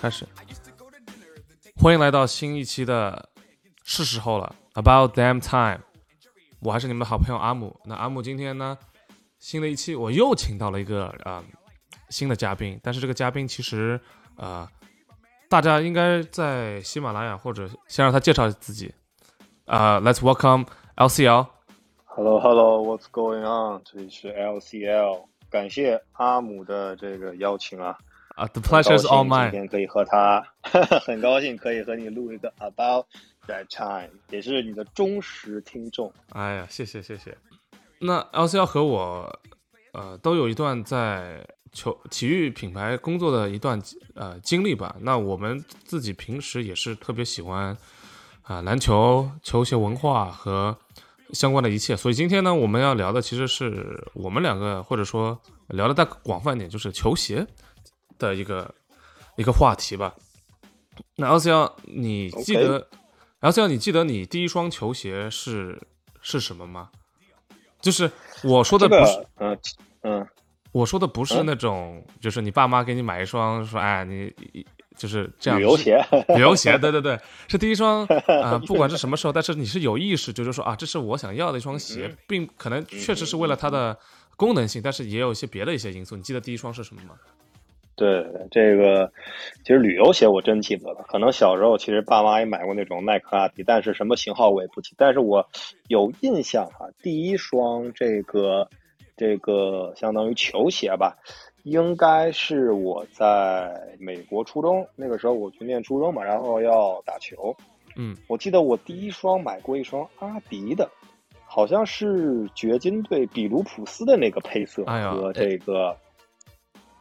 开始。欢迎来到新一期的，是时候了，About damn time。我还是你们的好朋友阿姆。那阿姆今天呢，新的一期我又请到了一个啊、新的嘉宾，但是这个嘉宾其实呃，大家应该在喜马拉雅或者先让他介绍自己。啊、l e t s welcome LCL。Hello Hello，What's going on？这里是 LCL，感谢阿姆的这个邀请啊，啊、t h e pleasure is all mine。今天可以和他，很高兴可以和你录一个 About That Time，也是你的忠实听众。哎呀，谢谢谢谢。那 LCL 和我，呃，都有一段在球体育品牌工作的一段呃经历吧。那我们自己平时也是特别喜欢啊、篮球、球鞋文化和相关的一切。所以今天呢，我们要聊的其实是我们两个，或者说聊的再广泛一点，就是球鞋的一个一个话题吧。那 LCL，你记得 LCL，你记得你第一双球鞋是是什么吗？就是我说的不是，个，嗯嗯，我说的不是嗯那种，就是你爸妈给你买一双，说哎你就是这样旅游鞋，旅游鞋，对对对，是第一双 啊、不管是什么时候，但是你是有意识，就是说啊，这是我想要的一双鞋，并可能确实是为了它的功能性，但是也有一些别的一些因素。你记得第一双是什么吗？对这个，其实旅游鞋我真记得了。可能小时候其实爸妈也买过那种耐克、阿迪，但是什么型号我也不记。但是我有印象哈、第一双这个这个相当于球鞋吧，应该是我在美国初中那个时候我去念初中嘛，然后要打球。嗯，我记得我第一双买过一双阿迪的，好像是掘金队比卢普斯的那个配色和这个，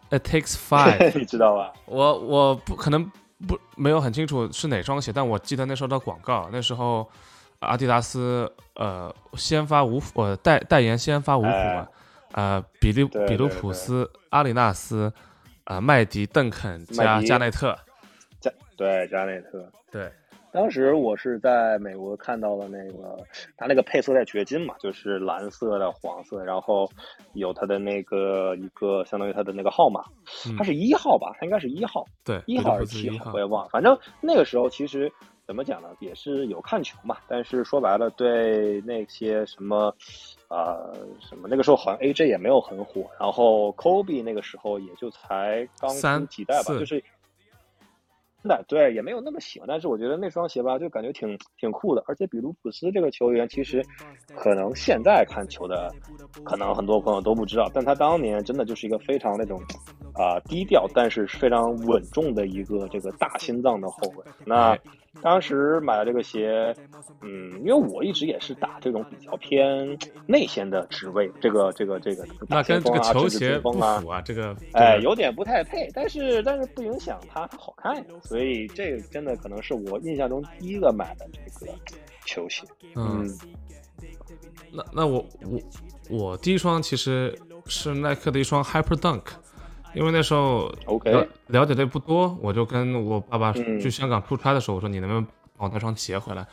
It takes five 你知道吧？我我不可能不没有很清楚是哪双鞋，但我记得那时候的广告，那时候阿迪达斯呃先发五虎呃代代言先发五虎嘛，呃比利比卢普斯、阿里纳斯、啊、麦迪、邓肯加加内特，加对加内特。对，当时我是在美国看到了那个，它那个配色在掘金嘛，就是蓝色的、黄色，然后有它的那个一个相当于它的那个号码，嗯它是一号吧？它应该是一号，对，一号还是七号，我也忘了。反正那个时候其实怎么讲呢，也是有看球嘛，但是说白了，对那些什么。呃，什么？那个时候好像 AJ 也没有很火，然后 Kobe 那个时候也就才刚出几代吧，就是的，对，也没有那么喜欢，但是我觉得那双鞋吧，就感觉挺挺酷的。而且比卢普斯这个球员，其实可能现在看球的，可能很多朋友都不知道，但他当年真的就是一个非常那种啊、低调，但是非常稳重的一个这个大心脏的后卫。那当时买了这个鞋，嗯，因为我一直也是打这种比较偏内线的职位，这个这个这个那跟这个球鞋啊符啊，这个哎，这个有点不太配，但是但是不影响它它好看呀，所以这个真的可能是我印象中第一个买的这个球鞋。嗯，那那我我我第一双其实是耐克的一双 Hyper Dunk，因为那时候了了解的不多，我就跟我爸爸嗯去香港出差的时候，我说你能不能帮我带双鞋回来？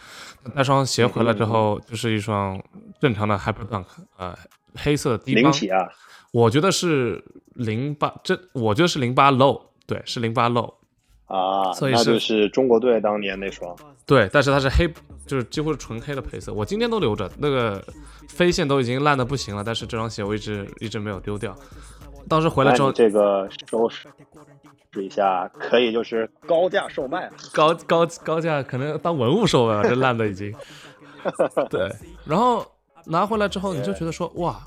带双鞋回来之后，就是一双正常的 Hyper Dunk，呃，黑色的低帮，零起啊，我觉得是零八，这我觉得是零八 low，对，是零八 low，啊，所以是那就是中国队当年那双。对，但是它是黑，就是几乎是纯黑的配色，我今天都留着，那个飞线都已经烂的不行了，但是这双鞋我一直一直没有丢掉。当时回来之后这个收拾一下，可以就是高价售卖了。高高高价可能当文物售卖了，这烂的已经。对，然后拿回来之后，你就觉得说哇，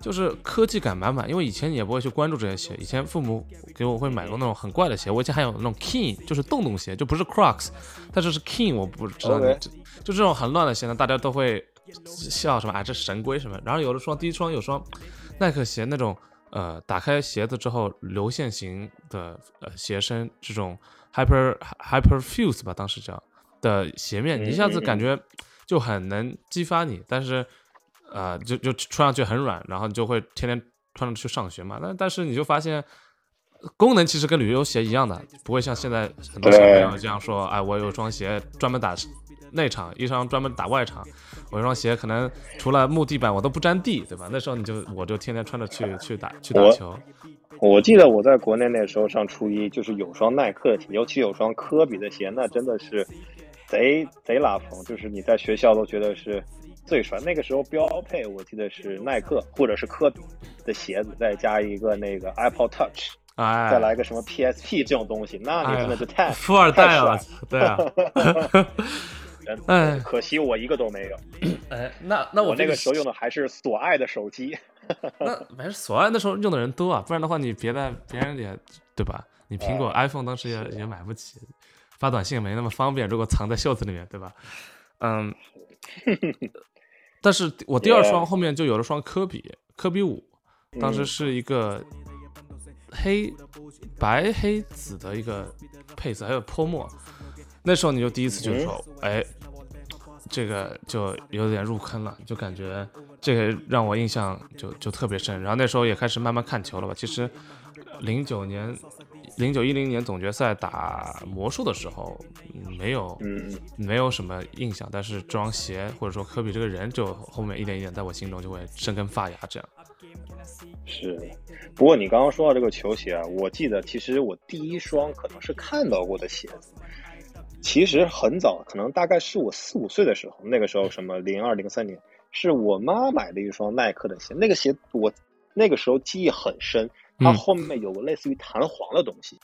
就是科技感满满。因为以前你也不会去关注这些鞋，以前父母给我会买过那种很怪的鞋，我以前还有那种 King，就是洞洞鞋，就不是 Crocs，但是是 King，我不知道你就这种很乱的鞋呢，大家都会笑什么啊，这神龟什么。然后有的双第一双有双耐克鞋那种。呃，打开鞋子之后流线型的呃鞋身，这种 hyper hyper fuse 吧，当时叫的鞋面，你一下子感觉就很能激发你，但是呃，就就穿上去很软，然后你就会天天穿着去上学嘛。但但是你就发现，功能其实跟旅游鞋一样的，不会像现在很多小朋友这样说，哎，我有双鞋专门打内场，一双专门打外场。我一双鞋可能除了木地板我都不沾地，对吧？那时候你就我就天天穿着去去打去打球。我记得我在国内那时候上初一，就是有双耐克鞋，尤其有双科比的鞋，那真的是贼贼拉风，就是你在学校都觉得是最帅。那个时候标配我记得是耐克或者是科比的鞋子，再加一个那个 Apple Touch，哎，再来个什么 PSP 这种东西，那你真的是太 富二代了，对啊。哎，可惜我一个都没有。哎，那那我那个时候用的还是索爱的手机。那没事索爱那时候用的人多啊，不然的话你别的别人也对吧？你苹果 iPhone 当时也也买不起，发短信没那么方便，如果藏在袖子里面，对吧？嗯。但是我第二双后面就有了双科比，科比五，当时是一个黑白黑紫的一个配色，还有泼墨。那时候你就第一次就说，哎，这个就有点入坑了，就感觉这个让我印象就就特别深。然后那时候也开始慢慢看球了吧。其实零九年、零九一零年总决赛打魔术的时候，没有没有什么印象，但是这双鞋或者说科比这个人，就后面一点一点在我心中就会生根发芽。这样是。不过你刚刚说到这个球鞋啊，我记得其实我第一双可能是看到过的鞋子。其实很早，可能大概是我四五岁的时候，那个时候什么零二零三年，是我妈买的一双耐克的鞋。那个鞋我那个时候记忆很深，它后面有个类似于弹簧的东西。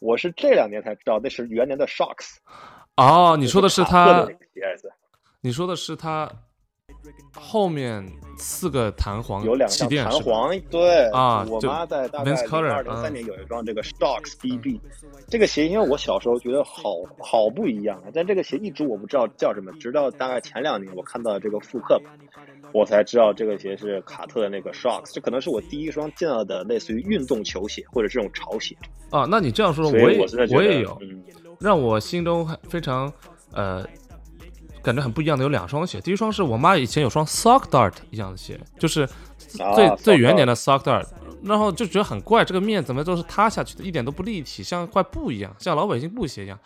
我是这两年才知道那是元年的 Shocks。哦，你说的是它？鞋子？你说的是它？后面四个弹簧有两个弹簧，对啊，我妈在大概零二零三年有一双这个 Stocks BB，这个鞋因为我小时候觉得好好不一样啊，但这个鞋一直我不知道叫什么，直到大概前两年我看到这个复刻版，我才知道这个鞋是卡特的那个 Shocks，这可能是我第一双见到的类似于运动球鞋或者这种潮鞋啊。那你这样说，我也我也有，让我心中非常呃。感觉很不一样的有两双鞋，第一双是我妈以前有双 Sock Dart 一样的鞋，就是最最原点的 Sock Dart，然后就觉得很怪，这个面怎么都是塌下去的，一点都不立体，像块布一样，像老北京布鞋一样。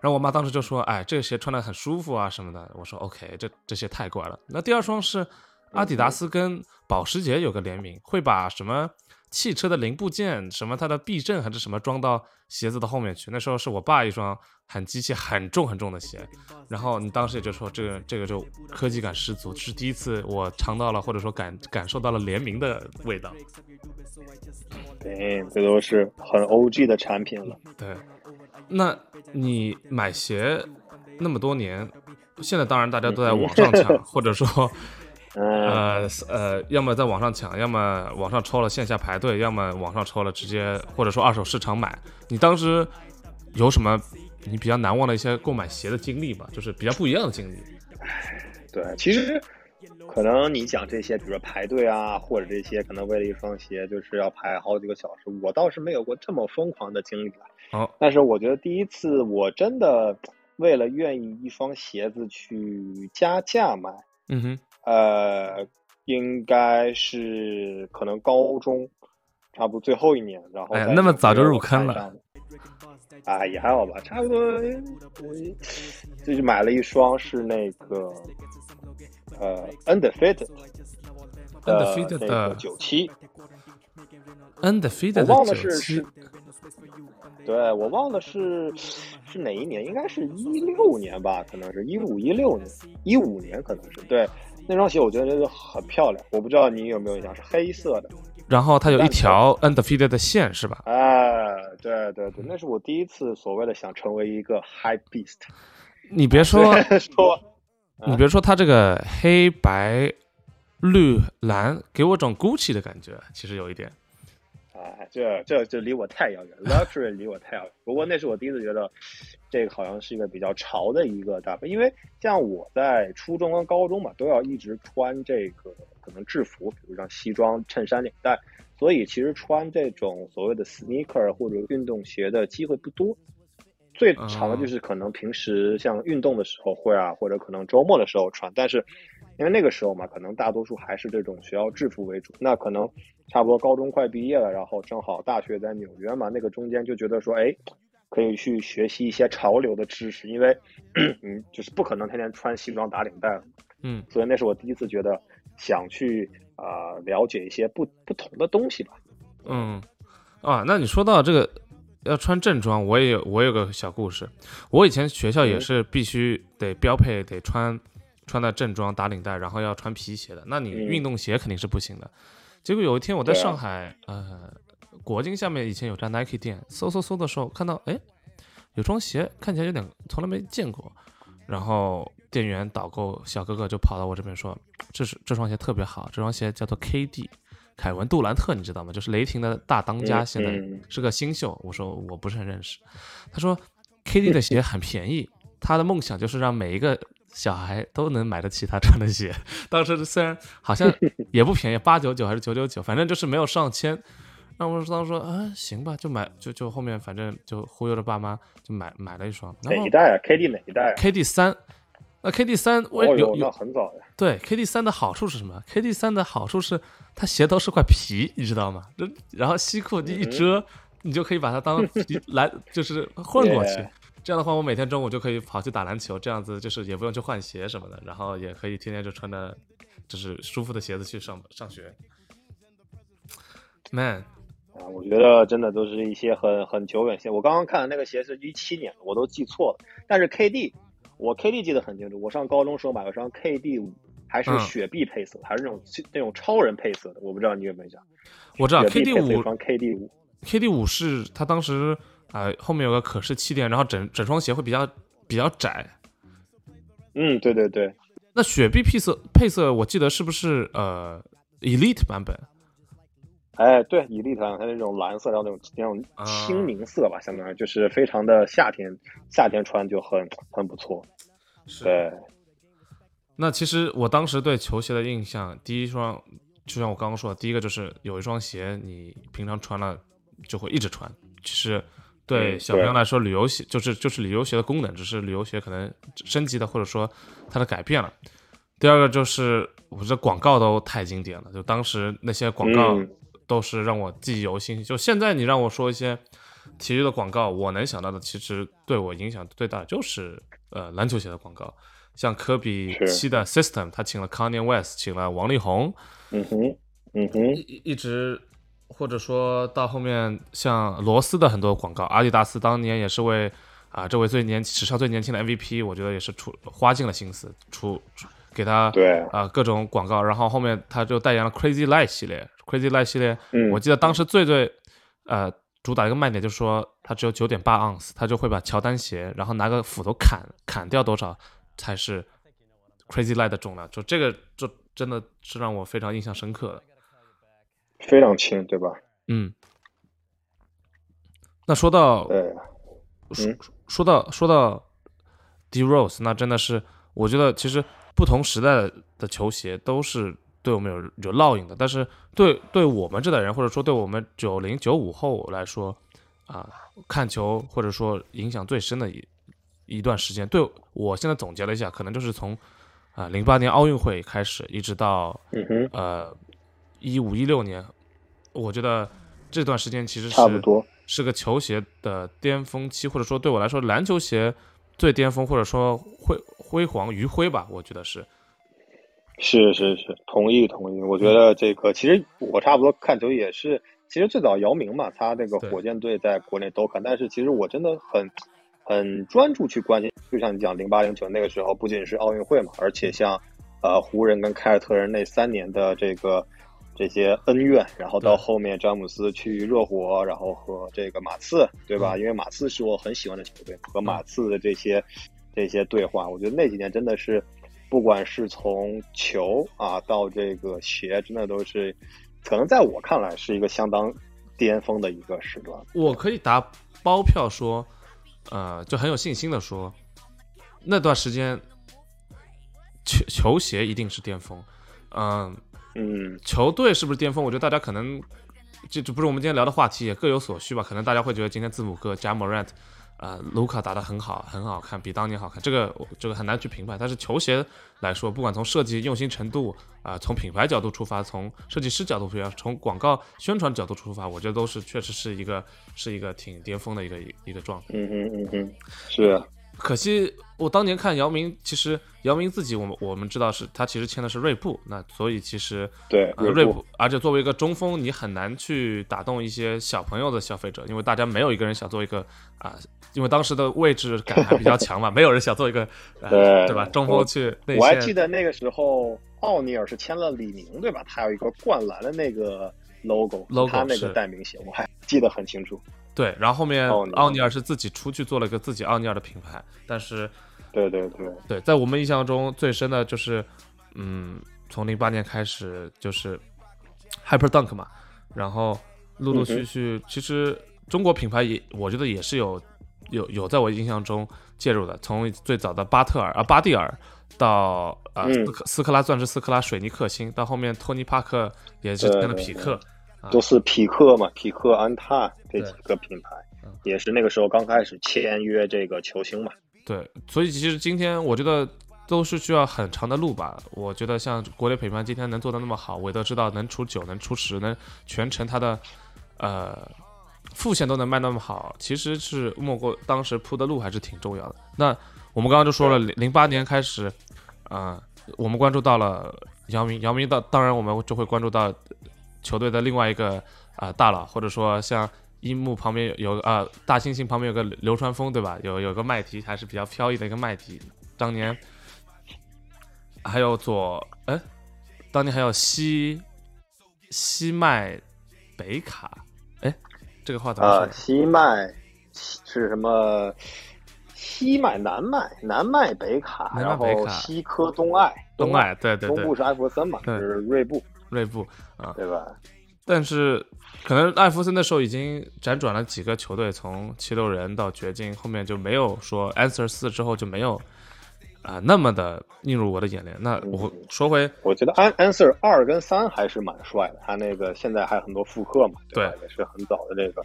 然后我妈当时就说：“哎，这个鞋穿的很舒服啊什么的。”我说：“OK，这这鞋太怪了。”那第二双是阿迪达斯跟保时捷有个联名，会把什么？汽车的零部件，什么它的避震还是什么装到鞋子的后面去。那时候是我爸一双很机器、很重很重的鞋，然后你当时也就说这个这个就科技感十足，是第一次我尝到了或者说感感受到了联名的味道。对，这都是很 OG 的产品了。对，那你买鞋那么多年，现在当然大家都在网上抢，或者说。呃呃，要么在网上抢，要么网上抽了线下排队，要么网上抽了直接或者说二手市场买。你当时有什么你比较难忘的一些购买鞋的经历吗？就是比较不一样的经历。对，其实可能你讲这些，比如说排队啊，或者这些可能为了一双鞋就是要排好几个小时，我倒是没有过这么疯狂的经历了。好，但是我觉得第一次我真的为了愿意一双鞋子去加价买。嗯哼。呃，应该是可能高中，差不多最后一年，然后哎，那么早就入坑了，啊，也还好吧，差不多，就是买了一双是那个呃，Undefeated，Undefeated 的九七，Undefeated 我忘了是是，对我忘了是是哪一年，应该是一六年吧，可能是一五一六年，一五年可能是对。那双鞋我觉得真的很漂亮，我不知道你有没有印象，是黑色的，然后它有一条 undefeated 的线，是吧？哎，对对对，那是我第一次所谓的想成为一个 high beast。你别说 说，你别说，它这个黑白绿蓝，给我种 Gucci 的感觉，其实有一点。哎，这这这离我太遥远，luxury 离我太遥远。不过那是我第一次觉得，这个好像是一个比较潮的一个搭配。因为像我在初中跟高中嘛，都要一直穿这个可能制服，比如像西装、衬衫、领带，所以其实穿这种所谓的 sneaker 或者运动鞋的机会不多。最长的就是可能平时像运动的时候会啊，或者可能周末的时候穿，但是。因为那个时候嘛，可能大多数还是这种学校制服为主。那可能差不多高中快毕业了，然后正好大学在纽约嘛，那个中间就觉得说，哎，可以去学习一些潮流的知识，因为嗯，就是不可能天天穿西装打领带了。嗯，所以那是我第一次觉得想去啊了解一些不不同的东西吧。嗯，啊，那你说到这个要穿正装，我也有我有个小故事。我以前学校也是必须得标配得穿穿的正装打领带，然后要穿皮鞋的。那你运动鞋肯定是不行的。结果有一天我在上海，呃，国金下面以前有家 Nike 店，搜搜搜的时候看到，哎，有双鞋看起来有点从来没见过，然后店员导购小哥哥就跑到我这边说，这是这双鞋特别好，这双鞋叫做 KD。凯文杜兰特，你知道吗？就是雷霆的大当家，现在是个新秀。我说我不是很认识。他说，KD 的鞋很便宜，他的梦想就是让每一个小孩都能买得起他穿的鞋。当时虽然好像也不便宜，八九九还是九九九，反正就是没有上千。那我当时说啊，行吧，就买，就就后面反正就忽悠着爸妈就买买了一双。哪一代啊？KD 哪一代？KD 三。那 KD 三我有有很早呀。对，KD 三的好处是什么？KD 三的好处是它鞋头是块皮，你知道吗？这然后西裤你一遮，你就可以把它当皮 来，就是混过去。这样的话，我每天中午就可以跑去打篮球，这样子就是也不用去换鞋什么的，然后也可以天天就穿着就是舒服的鞋子去上上学。Man，啊，我觉得真的都是一些很很久远鞋。我刚刚看的那个鞋是一七年，我都记错了。但是 KD。我 KD 记得很清楚，我上高中时候买了双 KD 五，还是雪碧配色，还是那种那种超人配色的。我不知道你有没有印象？我知道 KD 五双 KD 五，KD 五是他当时啊后面有个可视气垫，然后整整双鞋会比较比较窄。嗯，对对对。那雪碧配色配色，我记得是不是呃 Elite 版本？哎，对，伊利特，它那种蓝色，然后那种那种青明色吧，相当于就是非常的夏天，夏天穿就很很不错。对。那其实我当时对球鞋的印象，第一双就像我刚刚说的，第一个就是有一双鞋，你平常穿了就会一直穿。其实对小朋友来说，旅游鞋就是就是旅游鞋的功能，只是旅游鞋可能升级的，或者说它的改变了。第二个就是我这广告都太经典了，就当时那些广告。都是让我记忆犹新。就现在，你让我说一些体育的广告，我能想到的，其实对我影响最大的就是呃篮球鞋的广告，像科比七的 System，他请了 Kanye West，请了王力宏，嗯哼，嗯哼，一一直或者说到后面，像罗斯的很多广告，阿迪达斯当年也是为啊这位最年史上最年轻的 MVP，我觉得也是出花尽了心思出给他对啊各种广告，然后后面他就代言了 Crazy Light 系列。Crazy Light 系列，我记得当时最最呃主打一个卖点就是说它只有九点八盎司，他就会把乔丹鞋，然后拿个斧头砍砍掉多少才是 Crazy Light 的重量，就这个就真的是让我非常印象深刻的，非常轻，对吧？嗯。那说到，说说到说到 D Rose，那真的是我觉得其实不同时代的球鞋都是。对我们有有烙印的，但是对对我们这代人，或者说对我们九零九五后来说，啊，看球或者说影响最深的一一段时间，对我现在总结了一下，可能就是从啊零八年奥运会开始，一直到呃一五一六年，我觉得这段时间其实是差不多是个球鞋的巅峰期，或者说对我来说篮球鞋最巅峰，或者说辉辉煌余晖吧，我觉得是。是是是，同意同意。我觉得这个其实我差不多看球也是，其实最早姚明嘛，他那个火箭队在国内都看，但是其实我真的很很专注去关心。就像你讲零八零九那个时候，不仅是奥运会嘛，而且像呃湖人跟凯尔特人那三年的这个这些恩怨，然后到后面詹姆斯去热火，然后和这个马刺，对吧？因为马刺是我很喜欢的球队，和马刺的这些这些对话，我觉得那几年真的是。不管是从球啊到这个鞋，真的都是，可能在我看来是一个相当巅峰的一个时段。我可以打包票说，呃，就很有信心的说，那段时间球球鞋一定是巅峰。嗯嗯，球队是不是巅峰？我觉得大家可能这这不是我们今天聊的话题，也各有所需吧。可能大家会觉得今天字母哥加莫 rant。呃，卢卡打得很好，很好看，比当年好看。这个这个很难去评判。但是球鞋来说，不管从设计用心程度啊，从品牌角度出发，从设计师角度出发，从广告宣传角度出发，我觉得都是确实是一个是一个挺巅峰的一个一个状态。嗯嗯嗯嗯，是。可惜我当年看姚明，其实姚明自己，我们我们知道是他其实签的是锐步，那所以其实对呃锐步，而且作为一个中锋，你很难去打动一些小朋友的消费者，因为大家没有一个人想做一个啊、因为当时的位置感还比较强嘛，没有人想做一个、呃、对对吧？中锋去内我还记得那个时候，奥尼尔是签了李宁，对吧？他有一个灌篮的那个 logo，logo，他那个代名词，我还记得很清楚。对，然后后面奥尼尔奥尼尔是自己出去做了一个自己奥尼尔的品牌，但是对对对，对，在我们印象中最深的就是，嗯，从零八年开始就是 Hyper Dunk 嘛，然后陆陆续续，其实中国品牌也我觉得也是有有有在我印象中介入的，从最早的巴特尔啊巴蒂尔到啊、嗯。斯克斯克拉钻石斯克拉水泥克星，到后面托尼帕克也是对跟了对对匹克，啊都是匹克嘛，匹克、安踏这几个品牌嗯，也是那个时候刚开始签约这个球星嘛。对，所以其实今天我觉得都是需要很长的路吧。我觉得像国内品牌今天能做的那么好，韦德知道能出九，能出十，能全程他的呃副线都能卖那么好，其实是莫过当时铺的路还是挺重要的。那我们刚刚就说了，零零八年开始，啊、我们关注到了姚明，姚明当当然我们就会关注到球队的另外一个啊、大佬，或者说像樱木旁边有有啊、大猩猩旁边有个流川枫对吧？有有个麦提还是比较飘逸的一个麦提，当年还有左哎，当年还有西西麦北卡？哎，这个话怎么说啊，？西麦是什么？西麦、南麦、南麦北卡，南麦然后西科东爱，东爱对对对。东部是艾弗森嘛，就是锐步，锐步啊，对吧？但是可能艾弗森那时候已经辗转了几个球队，从七六人到掘金，后面就没有说 Answer 四之后就没有啊、那么的映入我的眼帘。那我说回我觉得安 Answer 二跟三还是蛮帅的，他那个现在还有很多复刻嘛，对吧？也是很早的这个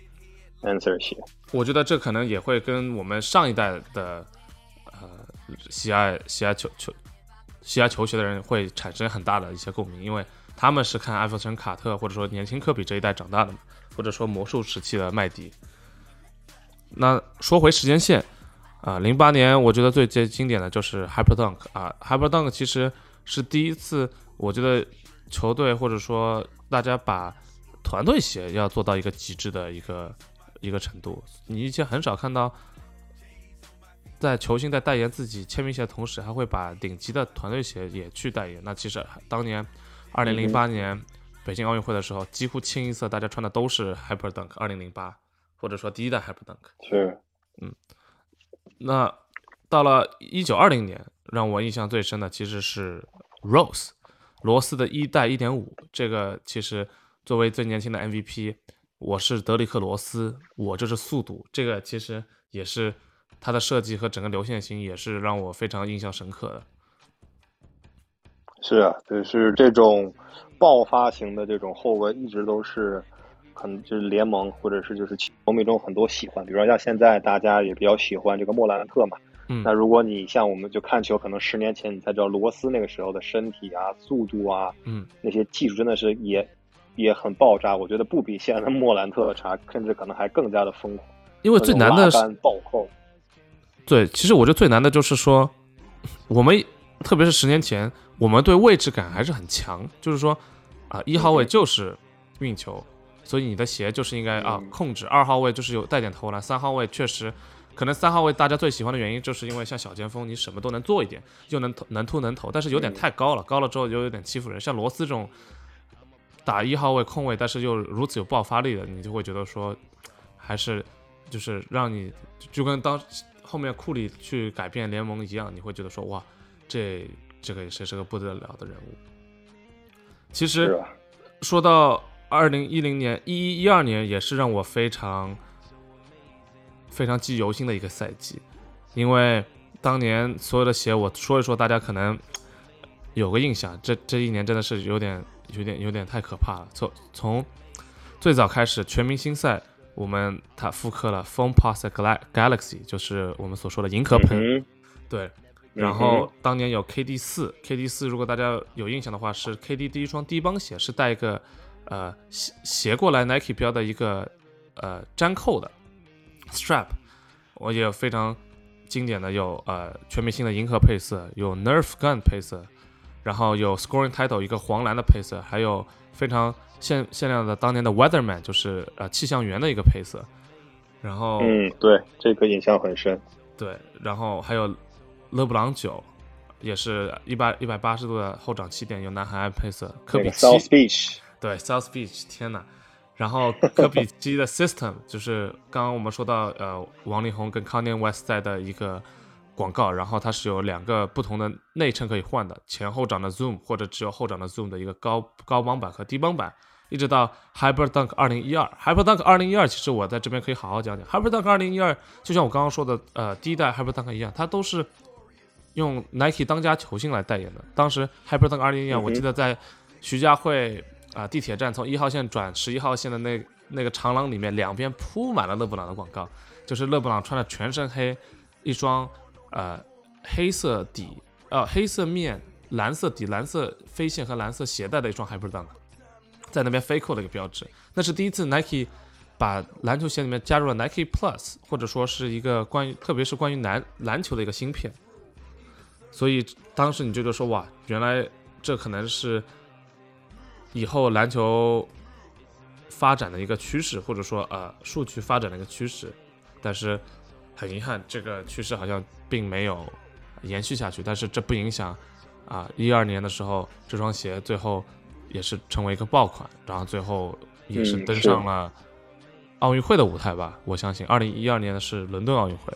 Answer 鞋。我觉得这可能也会跟我们上一代的呃喜爱喜爱球球喜爱球鞋的人会产生很大的一些共鸣，因为他们是看艾弗森、卡特或者说年轻科比这一代长大的嘛，或者说魔术时期的麦迪。那说回时间线啊，零、八年我觉得最最经典的就是 Hyper Dunk 啊，Hyper Dunk 其实是第一次，我觉得球队或者说大家把团队鞋要做到一个极致的一个一个程度。你以前很少看到，在球星在代言自己签名鞋的同时，还会把顶级的团队鞋也去代言。那其实当年二零零八年北京奥运会的时候，几乎清一色大家穿的都是 Hyper Dunk 二零零八，或者说第一代 Hyper Dunk。是，那到了一九二零年，让我印象最深的其实是 Rose 罗斯的一代一点五。这个其实作为最年轻的 MVP，我是德里克罗斯，我就是速度。这个其实也是它的设计和整个流线型也是让我非常印象深刻的。是啊，就是这种爆发型的这种后卫，一直都是可能就是联盟或者是就是球迷中很多喜欢。比如说像现在大家也比较喜欢这个莫兰特嘛。嗯那如果你像我们就看球，可能十年前你才知道罗斯那个时候的身体啊、速度啊，嗯，那些技术真的是也也很爆炸。我觉得不比现在的莫兰特差，甚至可能还更加的疯狂。因为最难的是暴扣，对，其实我觉得最难的就是说，我们特别是十年前，我们对位置感还是很强，就是说啊，一号位就是运球，所以你的鞋就是应该啊嗯控制；二号位就是有带点投篮；三号位确实，可能三号位大家最喜欢的原因就是因为像小前锋，你什么都能做一点，又能投能突能投，但是有点嗯太高了，高了之后又有点欺负人。像罗斯这种打一号位控位，但是又如此有爆发力的，你就会觉得说，还是就是让你就跟当后面库里去改变联盟一样，你会觉得说哇，这这个也是是个不得了的人物。其实？说到二零一零年、一一一二年，也是让我非常非常记忆犹新的一个赛季，因为当年所有的鞋，我说一说，大家可能有个印象。这这一年真的是有点、有点、有点太可怕了。从从最早开始，全明星赛，我们它复刻了 Phone Pass Gal- Galaxy，就是我们所说的银河喷。嗯对，嗯然后当年有 KD 四，KD 四如果大家有印象的话，是 KD 第一双低帮鞋，是带一个呃斜斜过来 Nike 标的一个呃粘扣的 strap，我也非常经典的有呃全明星的银河配色，有 Nerf Gun 配色，然后有 Scoring Title 一个黄蓝的配色，还有非常限限量的当年的 Weatherman 就是呃气象员的一个配色。然后嗯，对，这个印象很深。对，然后还有勒布朗九，也是一百一百八十度的后掌气垫，有南海岸配色。科比七 South Beach，对 South Beach，天哪！然后科比七的 System 就是刚刚我们说到呃王力宏跟 Kanye West 在的一个广告，然后它是有两个不同的内衬可以换的，前后掌的 Zoom 或者只有后掌的 Zoom 的一个高高帮版和低帮版。一直到 Hyper Dunk 二零一二，Hyper Dunk 二零一二，其实我在这边可以好好讲讲。Hyper Dunk 二零一二，就像我刚刚说的，呃，第一代 Hyper Dunk 一样，它都是用 Nike 当家球星来代言的。当时 Hyper Dunk 二零一二，我记得在徐家汇啊、地铁站从一号线转十一号线的那那个长廊里面，两边铺满了勒布朗的广告，就是勒布朗穿着全身黑，一双呃黑色底呃黑色面蓝色底蓝色飞线和蓝色鞋带的一双 Hyper Dunk。在那边 fake 扣的一个标志，那是第一次 Nike 把篮球鞋里面加入了 Nike Plus，或者说是一个关于，特别是关于篮篮球的一个芯片。所以当时你就觉得说，哇，原来这可能是以后篮球发展的一个趋势，或者说呃数据发展的一个趋势。但是很遗憾，这个趋势好像并没有延续下去。但是这不影响啊，一二年的时候这双鞋最后。也是成为一个爆款，然后最后也是登上了奥运会的舞台吧。我相信，二零一二年的是伦敦奥运会。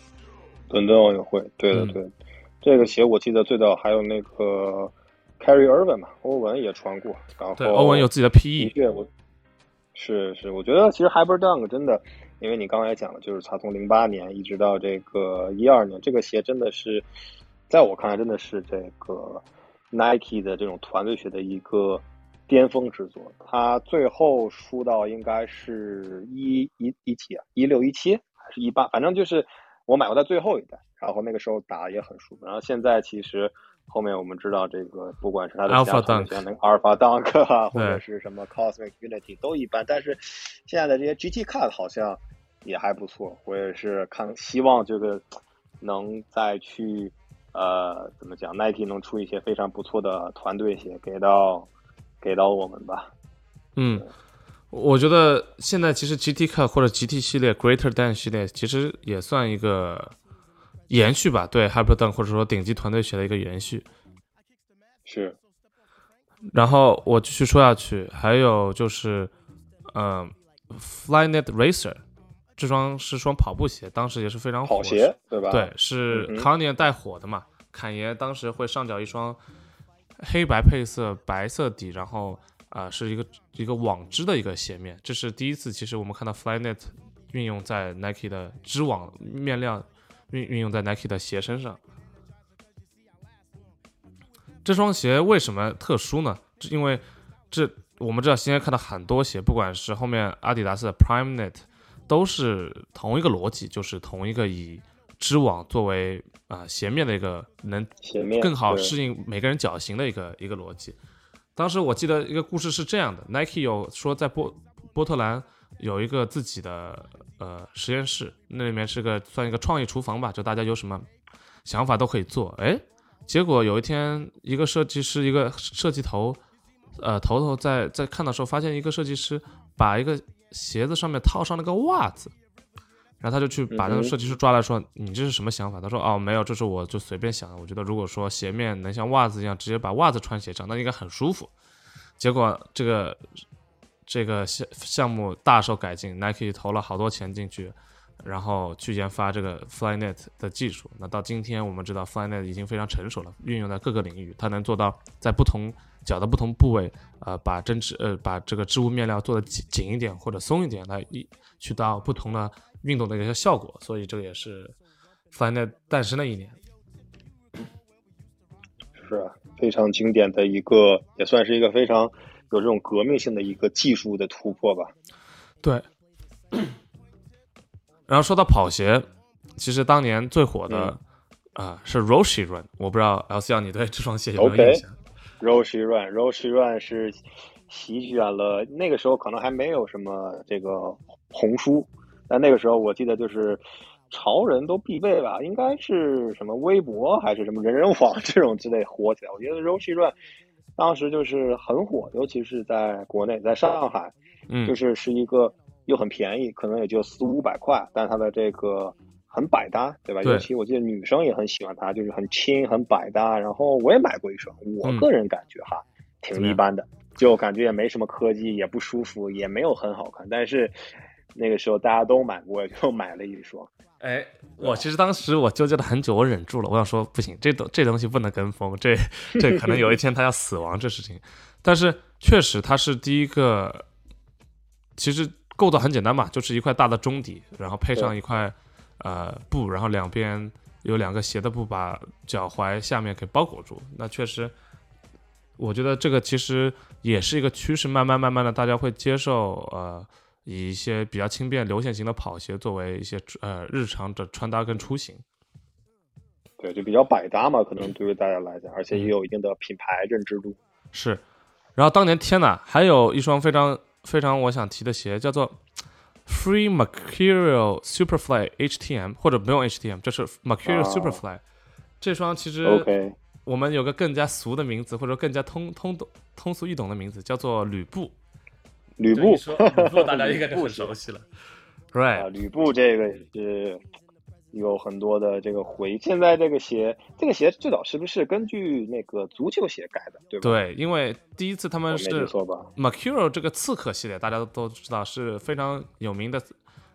伦敦奥运会，对的对。这个鞋我记得最早还有那个 Carry Irvin 嘛，欧文也穿过。然后欧文有自己的 PE。的确，我是是，我觉得其实 Hyper Dunk 真的，因为你刚才讲了，就是他从零八年一直到这个一二年，这个鞋真的是，在我看来真的是这个 Nike 的这种团队学的一个。巅峰之作，他最后出到应该是一一一几啊，一六一七还是一八，反正就是我买过他最后一代，然后那个时候打也很舒服。然后现在其实后面我们知道这个，不管是他的 Alpha Dunk，像那个 Alpha Dunk 啊，或者是什么 Cosmic Unity 都一般，但是现在的这些 GT Cut 好像也还不错。我也是看希望这个能再去呃怎么讲，Nike 能出一些非常不错的团队鞋给到。给到我们吧。嗯，我觉得现在其实 GT Cut 或者 GT 系列、Greater Than 系列其实也算一个延续吧，对 Hyper Dunk 或者说顶级团队鞋的一个延续。是。然后我继续说下去，还有就是，嗯，Flyknit Racer 这双是双跑步鞋，当时也是非常火，跑鞋对吧？对，是康年带火的嘛。侃爷当时会上脚一双。黑白配色，白色底，然后啊是一个一个网织的一个鞋面，这是第一次。其实我们看到 Flyknit 运用在 Nike 的织网面料运运用在 Nike 的鞋身上。这双鞋为什么特殊呢？因为这我们知道现在看到很多鞋，不管是后面阿迪达斯的 PrimeKnit，都是同一个逻辑，就是同一个以。织网作为啊鞋面的一个能更好适应每个人脚型的一个一个逻辑。当时我记得一个故事是这样的：Nike 有说在波波特兰有一个自己的呃实验室，那里面是个算一个创意厨房吧，就大家有什么想法都可以做。哎，结果有一天一个设计师一个设计头呃头头在在看的时候，发现一个设计师把一个鞋子上面套上了个袜子。然后他就去把那个设计师抓来说：“你这是什么想法？”他说：“哦，没有，这是我就随便想的。我觉得如果说鞋面能像袜子一样直接把袜子穿鞋上，那应该很舒服。”结果这个这个项项目大受改进，Nike 投了好多钱进去，然后去研发这个 Flyknit 的技术。那到今天我们知道 Flyknit 已经非常成熟了，运用在各个领域，它能做到在不同脚的不同部位，呃，把针织呃把这个织物面料做的紧紧一点或者松一点，来一去到不同的。运动的一个效果，所以这个也是 Flyknit 诞生的一年，是啊，非常经典的一个，也算是一个非常有这种革命性的一个技术的突破吧。对。然后说到跑鞋，其实当年最火的啊是 Roshe Run，我不知道 L C L 你对这双鞋有没有印象？Roshe Run，Roshe Run 是席卷了那个时候可能还没有什么这个红书。但那个时候，我记得就是潮人都必备吧？应该是什么微博还是什么人人网 这种之类火起来？我觉得 Roshe Run 当时就是很火，尤其是在国内，在上海，嗯，就是是一个又很便宜，可能也就四五百块，但它的这个很百搭，对吧？对尤其我记得女生也很喜欢它，就是很轻很百搭。然后我也买过一双，我嗯个人感觉哈，挺一般的，就感觉也没什么科技，也不舒服，也没有很好看。但是那个时候大家都买过，就买了一双。哎，我其实当时我纠结了很久，我忍住了，我想说不行，这东这东西不能跟风，这 这可能有一天他要死亡这事情。但是确实它是第一个，其实构造很简单嘛，就是一块大的中底，然后配上一块呃布，然后两边有两个斜的布把脚踝下面给包裹住。那确实，我觉得这个其实也是一个趋势，慢慢慢慢的大家会接受呃。以一些比较轻便、流线型的跑鞋作为一些呃日常的穿搭跟出行。对，就比较百搭嘛，可能对于大家来讲，而且也有一定的品牌认知度。是，然后当年天呐，还有一双非常非常我想提的鞋，叫做 Free Mercurial Superfly HTM，或者不用 HTM，就是 Mercurial 啊 Superfly、这双其实我们有个更加俗的名字，或者更加通通懂通俗易懂的名字，叫做吕布。吕布大家应该就很熟悉了。啊，Right，吕布这个也是有很多的这个回忆。现在这个鞋，这个鞋最早是不是根据那个足球鞋改的？对吧？对，因为第一次他们是记错吧？Mercurial 这个刺客系列，大家都都知道是非常有名的，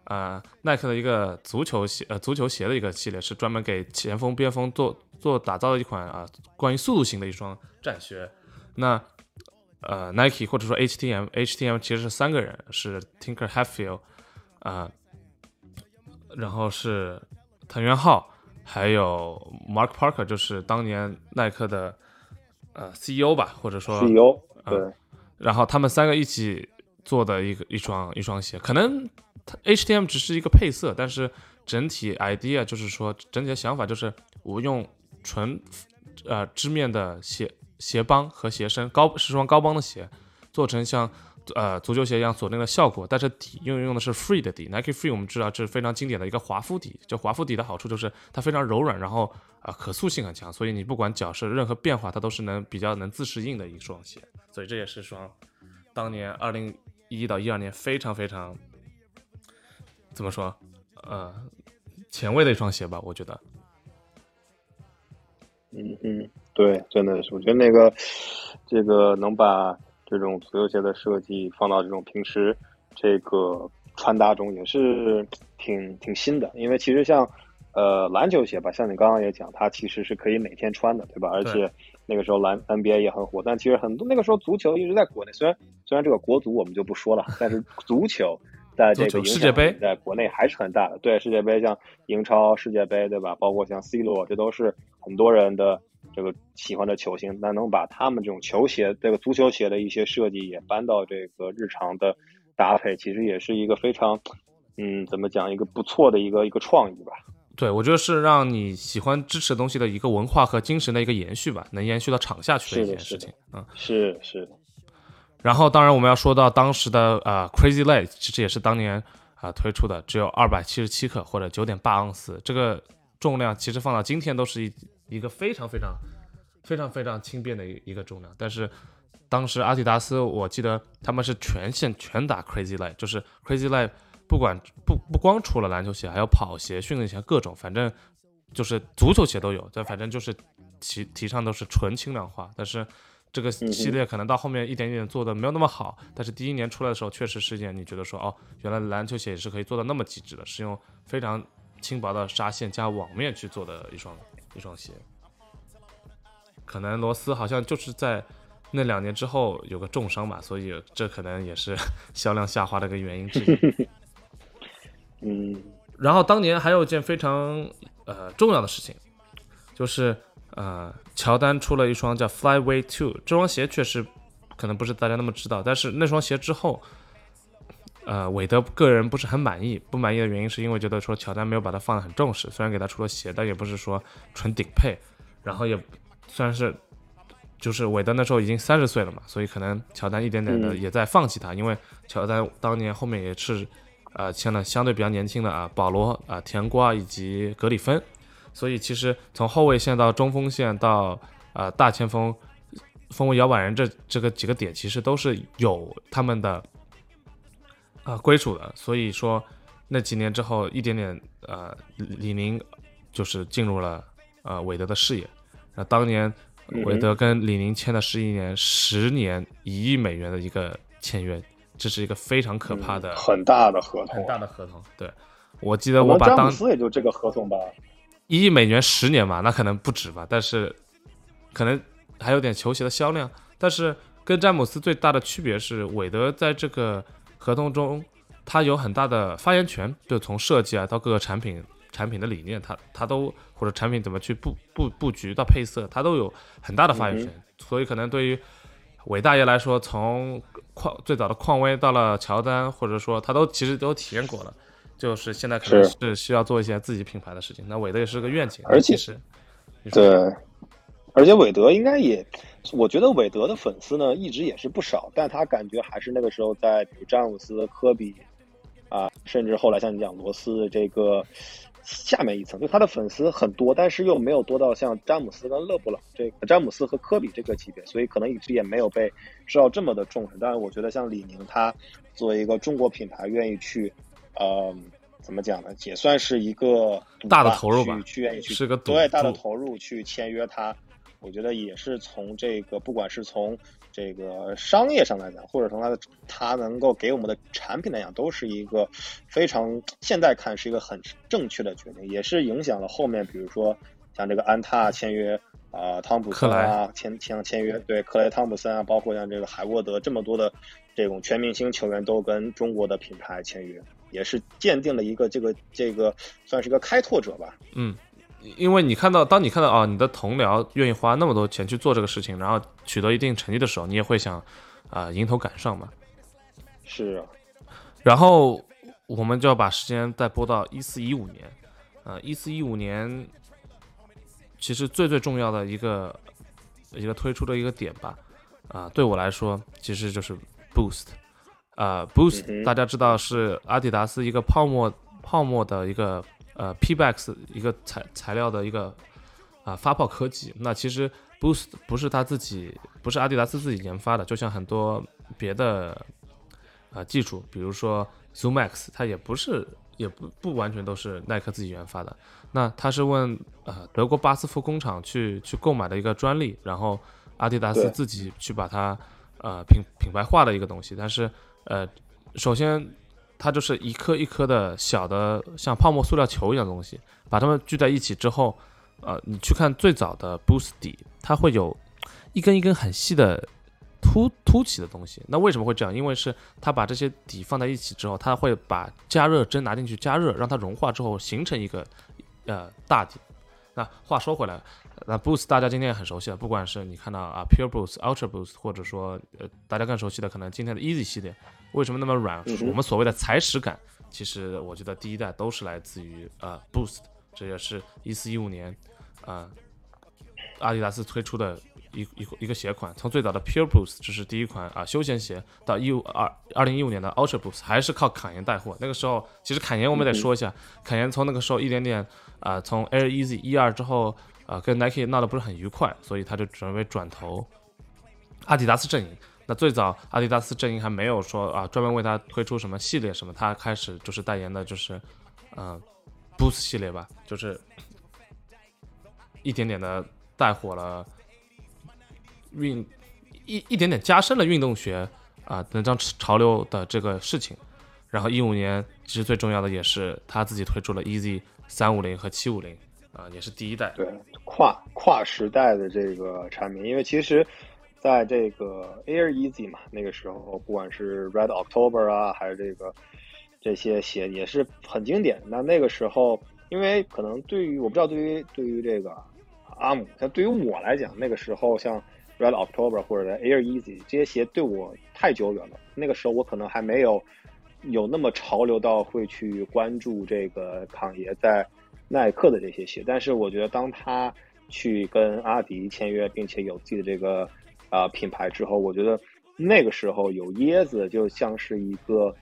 呃，耐克的一个足球鞋，呃，足球鞋的一个系列，是专门给前锋、边锋做做打造的一款啊、关于速度型的一双战靴。那呃，Nike 或者说 HTM，HTM 其实是三个人，是 Tinker Hatfield，啊、然后是藤原浩，还有 Mark Parker，就是当年耐克的呃 CEO 吧，或者说 CEO 嗯对，然后他们三个一起做的一个一双一双鞋，可能 HTM 只是一个配色，但是整体 idea 就是说整体的想法就是我用纯呃织面的鞋鞋帮和鞋身高是双高帮的鞋，做成像呃足球鞋一样锁定的效果，但是底用用的是 Free 的底，Nike Free 我们知道这是非常经典的一个华夫底，就华夫底的好处就是它非常柔软，然后啊、可塑性很强，所以你不管脚是任何变化，它都是能比较能自适应的一双鞋，所以这也是双当年二零一到一二年非常非常怎么说呃前卫的一双鞋吧，我觉得。嗯嗯，对，真的是，我觉得那个这个能把这种足球鞋的设计放到这种平时这个穿搭中，也是挺挺新的。因为其实像呃篮球鞋吧，像你刚刚也讲，它其实是可以每天穿的，对吧？而且那个时候篮 NBA 也很火，但其实很多那个时候足球一直在国内，虽然虽然这个国足我们就不说了，但是足球。在这个影响世界杯在国内还是很大的，对世界杯像英超、世界杯，对吧？包括像 C 罗，这都是很多人的这个喜欢的球星。那能把他们这种球鞋、这个足球鞋的一些设计也搬到这个日常的搭配，其实也是一个非常，嗯，怎么讲，一个不错的一个一个创意吧。对，我觉得是让你喜欢支持的东西的一个文化和精神的一个延续吧，能延续到场下去的一件事情。嗯，是是的，然后当然我们要说到当时的呃 Crazy Light，其实也是当年啊、推出的，只有二百七十七克或者九点八盎司，这个重量其实放到今天都是一一个非常非常非常非常轻便的一一个重量，但是当时阿迪达斯我记得他们是全线全打 Crazy Light，就是 Crazy Light 不管不不光出了篮球鞋，还有跑鞋、训练鞋各种，反正就是足球鞋都有，但反正就是提提倡都是纯轻量化，但是。这个系列可能到后面一点点做的没有那么好，但是第一年出来的时候，确实是一件你觉得说哦，原来篮球鞋也是可以做到那么极致的，是用非常轻薄的纱线加网面去做的一双一双鞋。可能罗斯好像就是在那两年之后有个重伤吧，所以这可能也是 销量下滑的一个原因之一。嗯然后当年还有一件非常呃重要的事情，就是呃乔丹出了一双叫 Flyway Two 这双鞋，确实可能不是大家那么知道，但是那双鞋之后，呃韦德个人不是很满意，不满意的原因是因为觉得说乔丹没有把它放得很重视，虽然给他出了鞋，但也不是说纯顶配，然后也虽然是。就是韦德那时候已经三十岁了嘛，所以可能乔丹一点点的嗯也在放弃他，因为乔丹当年后面也是呃签了相对比较年轻的啊保罗啊甜瓜以及格里芬，所以其实从后卫线到中锋线到呃大前锋锋为摇摆人这这个几个点，其实都是有他们的啊归属的。所以说那几年之后，一点点呃李宁就是进入了呃韦德的视野。那当年韦德跟李宁签的是一年十年一亿美元的一个签约，这是一个非常可怕的很大的合同，很大的合同。对，我记得我把当时也就这个合同吧，一亿美元十年嘛，那可能不止吧，但是可能还有点球鞋的销量。但是跟詹姆斯最大的区别是，韦德在这个合同中他有很大的发言权，就从设计啊到各个产品。产品的理念，他他都或者产品怎么去布布布局到配色，他都有很大的发言权。所以可能对于伟大爷来说，从矿最早的匡威到了乔丹，或者说他都其实都体验过了，就是现在可能是需要做一些自己品牌的事情。那韦德也是个愿景，而且是对，而且韦德应该也，我觉得韦德的粉丝呢一直也是不少，但他感觉还是那个时候在比如詹姆斯、科比啊，甚至后来像你讲罗斯这个。下面一层，就他的粉丝很多，但是又没有多到像詹姆斯跟勒布朗这个詹姆斯和科比这个级别，所以可能一直也没有被受到这么的重视。但是我觉得像李宁，他作为一个中国品牌，愿意去，呃，怎么讲呢？也算是一个大的投入吧，去愿意去是个对大的投入去签约他。我觉得也是从这个，不管是从这个商业上来讲，或者从他的他能够给我们的产品来讲，都是一个非常现在看是一个很正确的决定，也是影响了后面，比如说像这个安踏签约啊，汤普森啊签签签约，对克莱汤普森啊，包括像这个海沃德这么多的这种全明星球员都跟中国的品牌签约，也是奠定了一个这个这个算是一个开拓者吧，嗯。因为你看到，当你看到啊，你的同僚愿意花那么多钱去做这个事情，然后取得一定成绩的时候，你也会想，啊，迎头赶上嘛。是啊。然后我们就要把时间再拨到一四一五年，呃，一四一五年，其实最最重要的一个一个推出的一个点吧，啊，对我来说其实就是 Boost，啊，Boost 大家知道是阿迪达斯一个泡沫泡沫的一个。呃，P-Bax 一个材材料的一个啊发泡科技，那其实 Boost 不是他自己，不是阿迪达斯自己研发的，就像很多别的啊技术，比如说 ZoomX，它也不是，也不不完全都是耐克自己研发的。那他是问呃德国巴斯夫工厂去去购买的一个专利，然后阿迪达斯自己去把它呃品品牌化的一个东西。但是呃，首先。它就是一颗一颗的小的像泡沫塑料球一样的东西，把它们聚在一起之后，呃，你去看最早的 Boost 底，它会有一根一根很细的凸凸起的东西。那为什么会这样？因为是它把这些底放在一起之后，它会把加热针拿进去加热，让它融化之后形成一个呃大底。那话说回来，那 Boost 大家今天也很熟悉了，不管是你看到啊 Pure Boost、Ultra Boost，或者说呃大家更熟悉的可能今天的 Easy 系列。为什么那么软？我们所谓的踩屎感，其实我觉得第一代都是来自于呃 Boost，这也是一四一五年，呃，阿迪达斯推出的一一一个鞋款。从最早的 Pure Boost，这是第一款啊休闲鞋，到一五二二零一五年的 Ultra Boost，还是靠侃爷带货。那个时候，其实侃爷我们得说一下，侃爷从那个时候一点点啊，从 Air Easy 一二之后啊，跟 Nike 闹得不是很愉快，所以他就准备转投阿迪达斯阵营。那最早阿迪达斯阵营还没有说啊，专门为他推出什么系列什么，他开始就是代言的，就是嗯，Boost 系列吧，就是一点点的带火了运一一点点加深了运动鞋啊那张潮流的这个事情。然后一五年其实最重要的也是他自己推出了 Easy 三五零和七五零啊，也是第一代对跨跨时代的这个产品，因为其实。在这个 Air Easy 嘛，那个时候不管是 Red October 啊，还是这个这些鞋也是很经典。那那个时候，因为可能对于我不知道对于对于这个阿姆，但对于我来讲，那个时候像 Red October 或者 Air Easy 这些鞋对我太久远了。那个时候我可能还没有有那么潮流到会去关注这个康爷在耐克的这些鞋。但是我觉得当他去跟阿迪签约，并且有自己的这个啊，品牌之后，我觉得那个时候有椰子就像是一个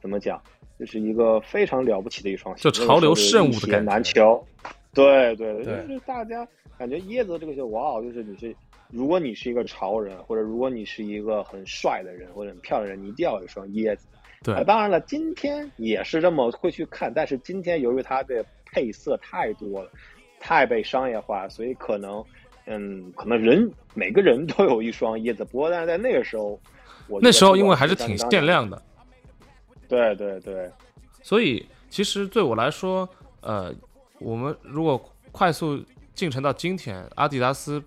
怎么讲，就是一个非常了不起的一双鞋，就潮流圣物的感觉难求。对对对就是大家感觉椰子这个鞋，哇，哦就是你是，如果你是一个潮人，或者如果你是一个很帅的人或者很漂亮的人，你一定要有一双椰子。对呃当然了，今天也是这么会去看，但是今天由于它的配色太多了，太被商业化，所以可能，嗯，可能人每个人都有一双椰子。不过，但是在那个时候，我那时候因为还是挺限量的，对对对，所以其实对我来说，呃，我们如果快速进程到今天，阿迪达斯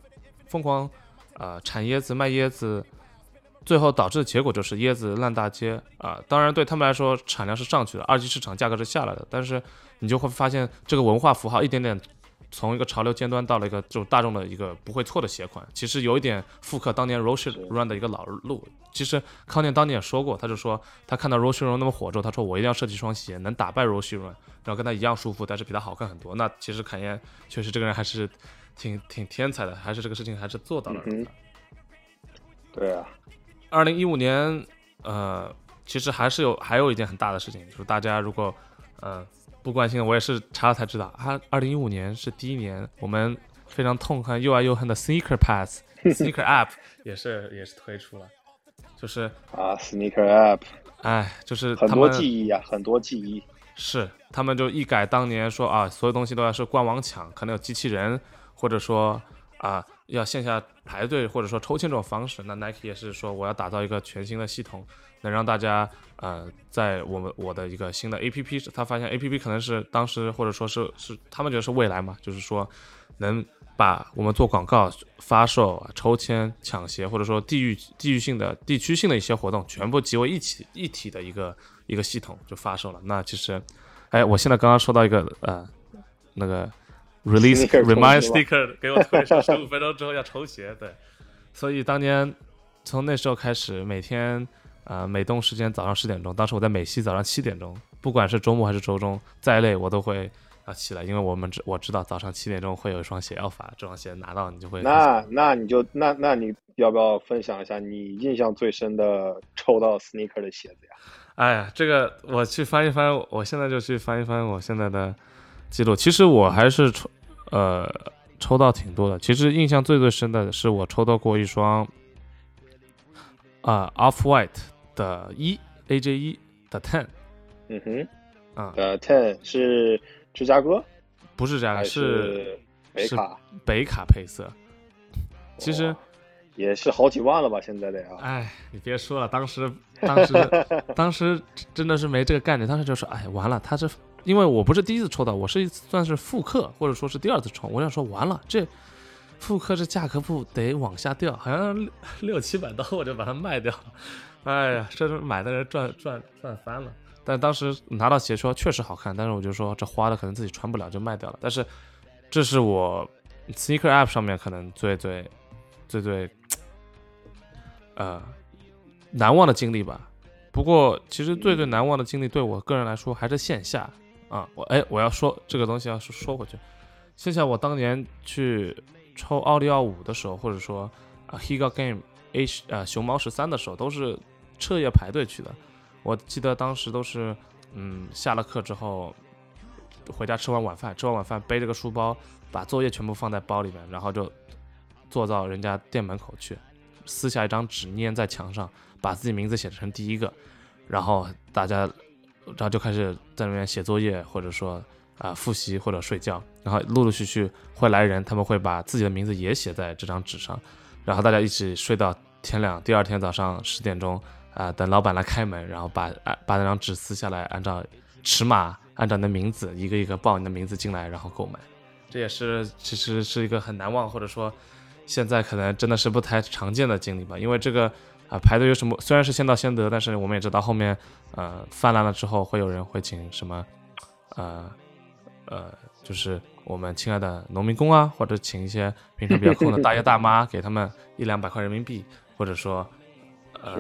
疯狂呃产椰子卖椰子，最后导致的结果就是椰子烂大街啊、当然对他们来说产量是上去的，二级市场价格是下来的，但是你就会发现这个文化符号一点点。从一个潮流尖端到了一个就是大众的一个不会错的鞋款，其实有一点复刻当年 Roshe Run 的一个老路。其实康健当年也说过，他就说他看到 Roshe Run 那么火之后，他说我一定要设计一双鞋能打败 Roshe Run，然后跟他一样舒服，但是比他好看很多。那其实凯燕确实这个人还是挺挺天才的，还是这个事情还是做到了。嗯对啊，二零一五年，呃，其实还是有还有一件很大的事情，就是大家如果呃不关心，我也是查了才知道，啊，二零一五年是第一年我们非常痛恨又爱又恨的 Sneaker Pass Sneaker App 也是也是推出了，就是啊，Sneaker App 哎，就是很多记忆啊，很多记忆。是，他们就一改当年说啊，所有东西都要是官网抢，可能有机器人，或者说啊要线下排队，或者说抽签这种方式。那 Nike 也是说，我要打造一个全新的系统，能让大家呃在我们我的一个新的 APP，他发现 APP 可能是当时或者说是是他们觉得是未来嘛，就是说能把我们做广告、发售、抽签、抢鞋，或者说地域地域性的、地区性的一些活动，全部集为一起一体的一个一个系统就发售了。那其实，哎，我现在刚刚收到一个呃那个 release remind sticker 给我推上 十五分钟之后要抽鞋，对，所以当年从那时候开始，每天呃美东时间早上十点钟，当时我在美西早上七点钟，不管是周末还是周中，再累我都会。啊，起来，因为我们知我知道早上七点钟会有一双鞋要发，这双鞋拿到你就会那那你就那那你要不要分享一下你印象最深的抽到 Sneaker 的鞋子呀？哎呀，这个我去翻一翻，我现在就去翻一翻我现在的记录。其实我还是抽呃抽到挺多的。其实印象最最深的是我抽到过一双啊、Off White 的一 AJ 一的 Ten 嗯哼，啊、呃，Ten 是芝加哥不是芝加哥是是北卡？北卡配色。其实也是好几万了吧？现在得啊。哎，你别说了，当时当时当时真的是没这个概念，当时就说，哎，完了，他这因为我不是第一次抽到，我是算是复刻，或者说是第二次抽，我想说完了，这复刻这价格不得往下掉，好像六六七百刀我就把它卖掉了，哎呀，这是买的人赚赚赚翻了。但当时拿到鞋说确实好看，但是我就说这花的可能自己穿不了就卖掉了。但是这是我 sneaker app 上面可能最最最最呃难忘的经历吧。不过其实最最难忘的经历对我个人来说还是线下啊。我哎，我要说这个东西要是说回去，线下我当年去抽奥利奥五的时候，或者说啊 Higa Game H 呃熊猫十三的时候，都是彻夜排队去的。我记得当时都是嗯下了课之后回家吃完晚饭，吃完晚饭背着个书包，把作业全部放在包里面，然后就坐到人家店门口去，撕下一张纸粘在墙上，把自己名字写成第一个，然后大家，然后就开始在那边写作业，或者说啊、复习或者睡觉，然后陆陆续续会来人，他们会把自己的名字也写在这张纸上，然后大家一起睡到天亮，第二天早上十点钟啊、等老板来开门，然后把啊把那张纸撕下来，按照尺码，按照你的名字一个一个报你的名字进来，然后购买。这也是其实是一个很难忘，或者说现在可能真的是不太常见的经历吧。因为这个啊、排队有什么虽然是先到先得，但是我们也知道后面呃泛滥了之后，会有人会请什么呃呃，就是我们亲爱的农民工啊，或者请一些平常比较空的大爷大妈，给他们一两百块人民币，或者说呃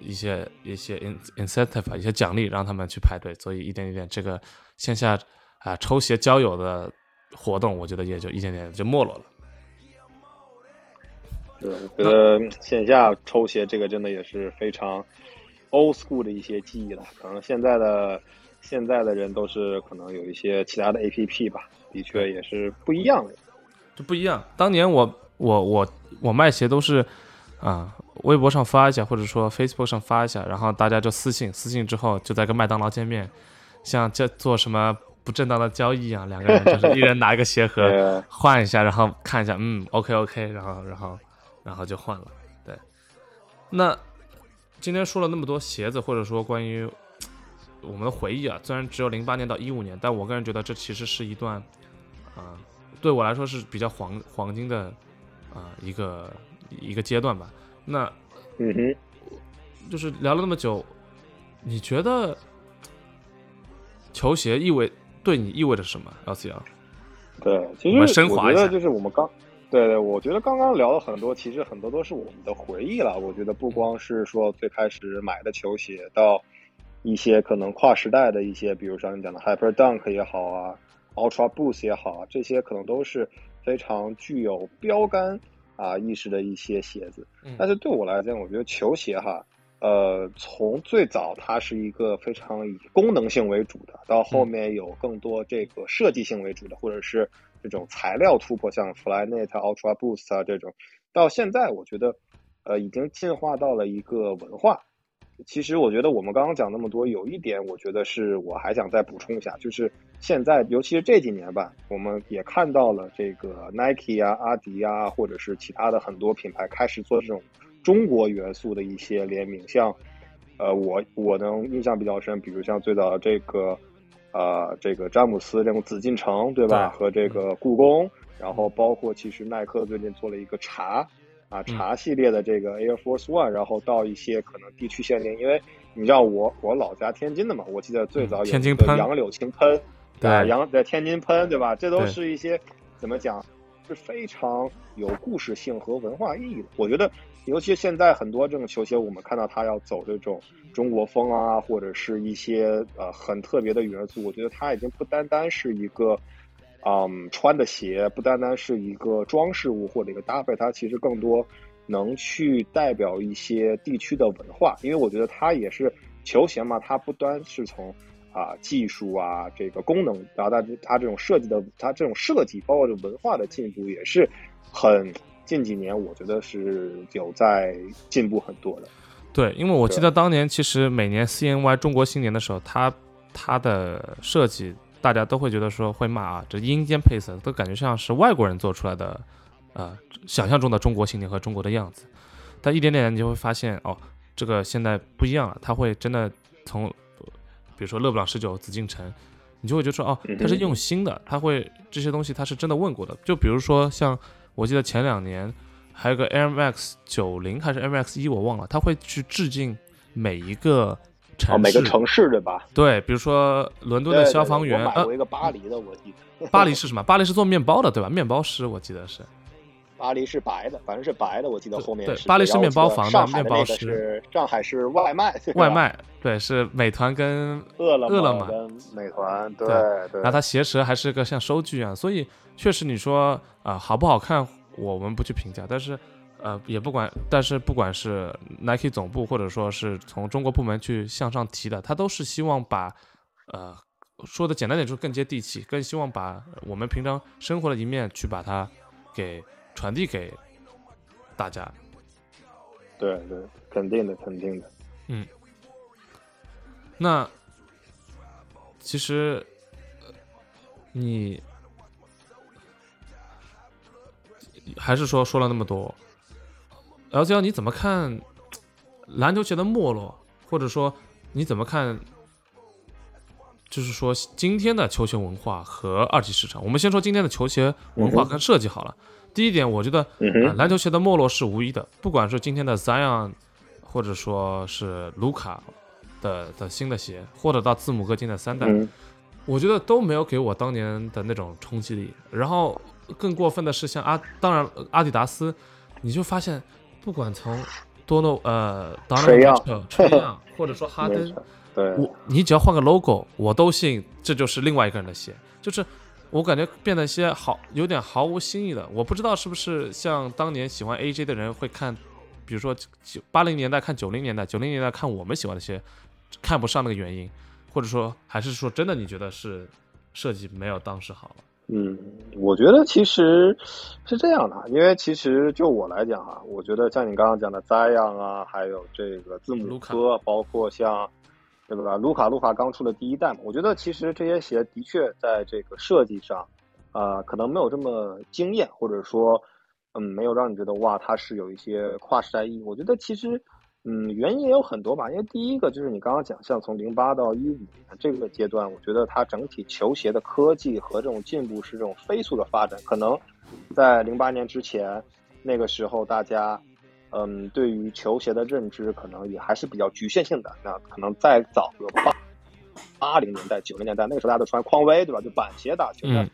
一些一些 in incentive 啊，一些奖励让他们去排队，所以一点一点这个线下啊、抽鞋交友的活动，我觉得也就一点点就没落了。对，我觉得线下抽鞋这个真的也是非常 old school 的一些记忆了。可能现在的现在的人都是可能有一些其他的 A P P 吧，的确也是不一样的。就不一样。当年我我我我卖鞋都是啊、微博上发一下，或者说 Facebook 上发一下，然后大家就私信，私信之后就在跟麦当劳见面，像这做什么不正当的交易一样，两个人就是一人拿一个鞋盒 呃，换一下，然后看一下，嗯，OK OK，然后然后然后就换了。对，那今天说了那么多鞋子，或者说关于我们的回忆啊，虽然只有零八年到一五年，但我个人觉得这其实是一段啊、对我来说是比较黄黄金的啊、一个一个阶段吧。那嗯哼，就是聊了那么久，你觉得球鞋意味对你意味着什么？LCL？对，其我们实我觉得升华一下就是我们刚，对对，我觉得刚刚聊了很多，其实很多都是我们的回忆了。我觉得不光是说最开始买的球鞋，到一些可能跨时代的一些，比如像你讲的 Hyper Dunk 也好啊，Ultra Boost 也好啊，这些可能都是非常具有标杆啊意识的一些鞋子。嗯但是对我来讲，我觉得球鞋哈，呃，从最早它是一个非常以功能性为主的，到后面有更多这个设计性为主的，或者是这种材料突破，像 Flyknit、Ultra Boost 啊这种，到现在我觉得，呃，已经进化到了一个文化。其实我觉得我们刚刚讲那么多，有一点我觉得是我还想再补充一下，就是现在尤其是这几年吧，我们也看到了这个 Nike 啊、阿迪啊，或者是其他的很多品牌开始做这种中国元素的一些联名，像呃我我能印象比较深，比如像最早的这个呃这个詹姆斯这种紫禁城，对吧？对和这个故宫，然后包括其实耐克最近做了一个茶。啊，茶系列的这个 Air Force One，然后到一些可能地区限定，因为你知道我我老家天津的嘛，我记得最早有一个天津喷杨柳青喷，对啊，杨在天津喷，对吧？这都是一些怎么讲，是非常有故事性和文化意义的。我觉得，尤其现在很多这种球鞋，我们看到它要走这种中国风啊，或者是一些呃很特别的元素，我觉得它已经不单单是一个。嗯，穿的鞋不单单是一个装饰物或者一个搭配，它其实更多能去代表一些地区的文化，因为我觉得它也是球鞋嘛，它不单是从啊技术啊这个功能，然后它它这种设计的，它这种设计包括这文化的进步也是很近几年我觉得是有在进步很多的。对，因为我记得当年其实每年 CNY 中国新年的时候，它它的设计大家都会觉得说会骂啊，这阴间配色都感觉像是外国人做出来的，呃，想象中的中国新年和中国的样子。但一点点你就会发现哦，这个现在不一样了，它会真的从，比如说勒布朗十九、紫禁城，你就会觉得说哦，它是用心的，它会这些东西它是真的问过的。就比如说像我记得前两年还有个 Air Max 九零还是 Air Max 一我忘了，他会去致敬每一个城哦，市，每个城市对吧？对，比如说伦敦的消防员，呃对对对我买过，一个巴黎的，我记得。巴黎是什么？巴黎是做面包的，对吧？面包师我记得是。巴黎是白的，反正是白的，我记得后面是对巴黎是面包房的面包师上海是外卖，外卖，对，是美团跟饿了饿了么跟美团，对对然后它鞋舌还是个像收据一样，所以确实你说啊、呃好不好看，我们不去评价，但是呃也不管，但是不管是 Nike 总部或者说是从中国部门去向上提的，他都是希望把呃说的简单点就是更接地气，更希望把我们平常生活的一面去把它给传递给大家。对对，肯定的，肯定的。嗯那其实呃你还是说说了那么多，LCL 你怎么看篮球鞋的没落，或者说你怎么看？就是说，今天的球鞋文化和二级市场，我们先说今天的球鞋文化跟设计好了。第一点，我觉得篮球鞋的没落是无疑的，不管是今天的 Zion，或者说是卢卡的的新的鞋，或者到字母哥今天的三代，嗯我觉得都没有给我当年的那种冲击力。然后更过分的是，像阿，当然呃阿迪达斯，你就发现，不管从多诺呃 o n 吹样或者说哈 登，对，我你只要换个 logo，我都信这就是另外一个人的鞋，就是我感觉变得一些好有点毫无新意的。我不知道是不是像当年喜欢 AJ 的人会看，比如说九八零年代看九零年代，九零年代看我们喜欢的鞋，看不上那个原因。或者说还是说真的你觉得是设计没有当时好？嗯，我觉得其实是这样的，因为其实就我来讲啊，我觉得像你刚刚讲的 Zion 啊，还有这个字母哥，包括像对吧？卢卡卢卡刚出的第一代嘛，我觉得其实这些鞋的确在这个设计上，啊，可能没有这么惊艳，或者说，嗯，没有让你觉得哇，它是有一些跨时代意义。我觉得其实。嗯，原因也有很多吧，因为第一个就是你刚刚讲，像从零八到一五年这个阶段，我觉得它整体球鞋的科技和这种进步是这种飞速的发展。可能在零八年之前，那个时候大家，嗯，对于球鞋的认知可能也还是比较局限性的。那可能再早个八八零年代、九零年代，那个时候大家都穿匡威，对吧？就板鞋打球。嗯。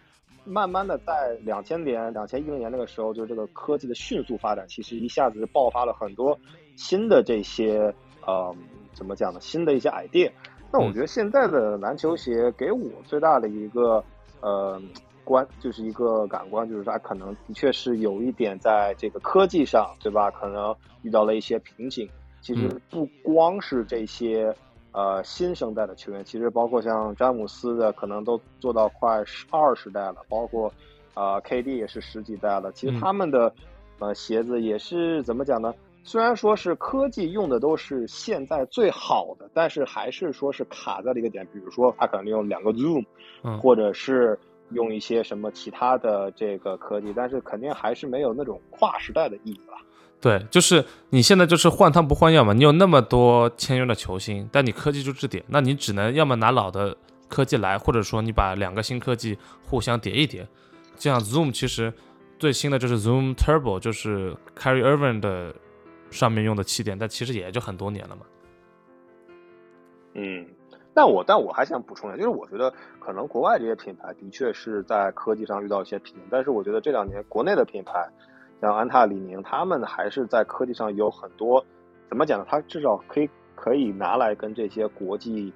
慢慢的，在两千年、两千一零年那个时候，就是这个科技的迅速发展，其实一下子就爆发了很多。新的这些呃，怎么讲呢？新的一些 idea。那我觉得现在的篮球鞋给我最大的一个呃观，就是一个感官，就是它可能的确是有一点在这个科技上，对吧？可能遇到了一些瓶颈。其实不光是这些呃新生代的球员，其实包括像詹姆斯的，可能都做到快十二十代了，包括啊 KD 也是十几代了。其实他们的呃鞋子也是怎么讲呢？虽然说是科技用的都是现在最好的，但是还是说是卡在了一个点，比如说它可能用两个 zoom，或者是用一些什么其他的这个科技，但是肯定还是没有那种跨时代的意义吧。对，就是你现在就是换汤不换药嘛，你有那么多签约的球星，但你科技就这点，那你只能要么拿老的科技来，或者说你把两个新科技互相叠一叠。这样 zoom 其实最新的就是 zoom turbo，就是 Carry Irving 的。上面用的气垫，但其实也就很多年了嘛。嗯，但我但我还想补充一下，就是我觉得可能国外这些品牌的确是在科技上遇到一些瓶颈，但是我觉得这两年国内的品牌，像安踏、李宁，他们还是在科技上有很多，怎么讲呢？它至少可以可以拿来跟这些国际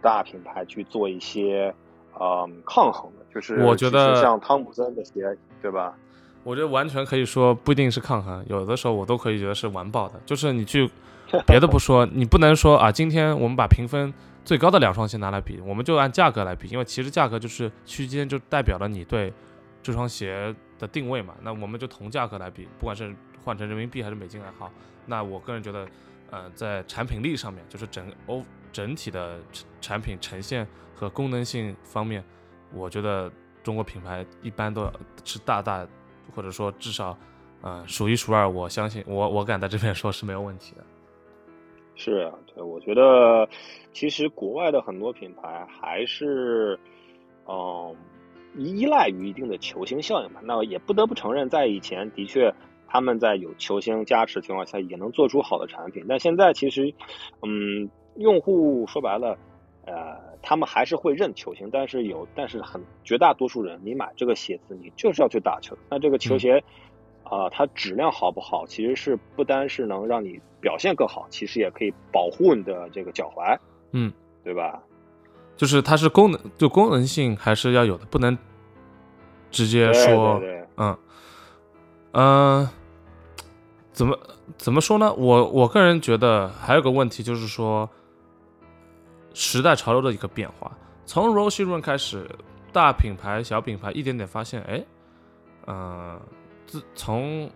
大品牌去做一些嗯抗衡的，就是我觉得像汤姆森的鞋，对吧？我觉得完全可以说不一定是抗衡，有的时候我都可以觉得是完爆的。就是你去 别的不说，你不能说啊，今天我们把评分最高的两双鞋拿来比，我们就按价格来比，因为其实价格就是区间，就代表了你对这双鞋的定位嘛。那我们就同价格来比，不管是换成人民币还是美金也好。那我个人觉得，呃，在产品力上面，就是整欧整体的产品呈现和功能性方面，我觉得中国品牌一般都是大大。或者说至少，呃，数一数二，我相信我我敢在这边说是没有问题的。是啊，对，我觉得其实国外的很多品牌还是，嗯，依赖于一定的球星效应吧。那也不得不承认，在以前的确他们在有球星加持情况下也能做出好的产品。但现在其实，嗯，用户说白了。呃，他们还是会认球星，但是有，但是很绝大多数人，你买这个鞋子，你就是要去打球。那这个球鞋，啊，它质量好不好，其实是不单是能让你表现更好，其实也可以保护你的这个脚踝，嗯，对吧？就是它是功能，就功能性还是要有的，不能直接说，嗯，嗯，怎么怎么说呢？我我个人觉得还有个问题就是说。时代潮流的一个变化，从 Roshe Run 开始，大品牌、小品牌一点点发现，哎，嗯，自从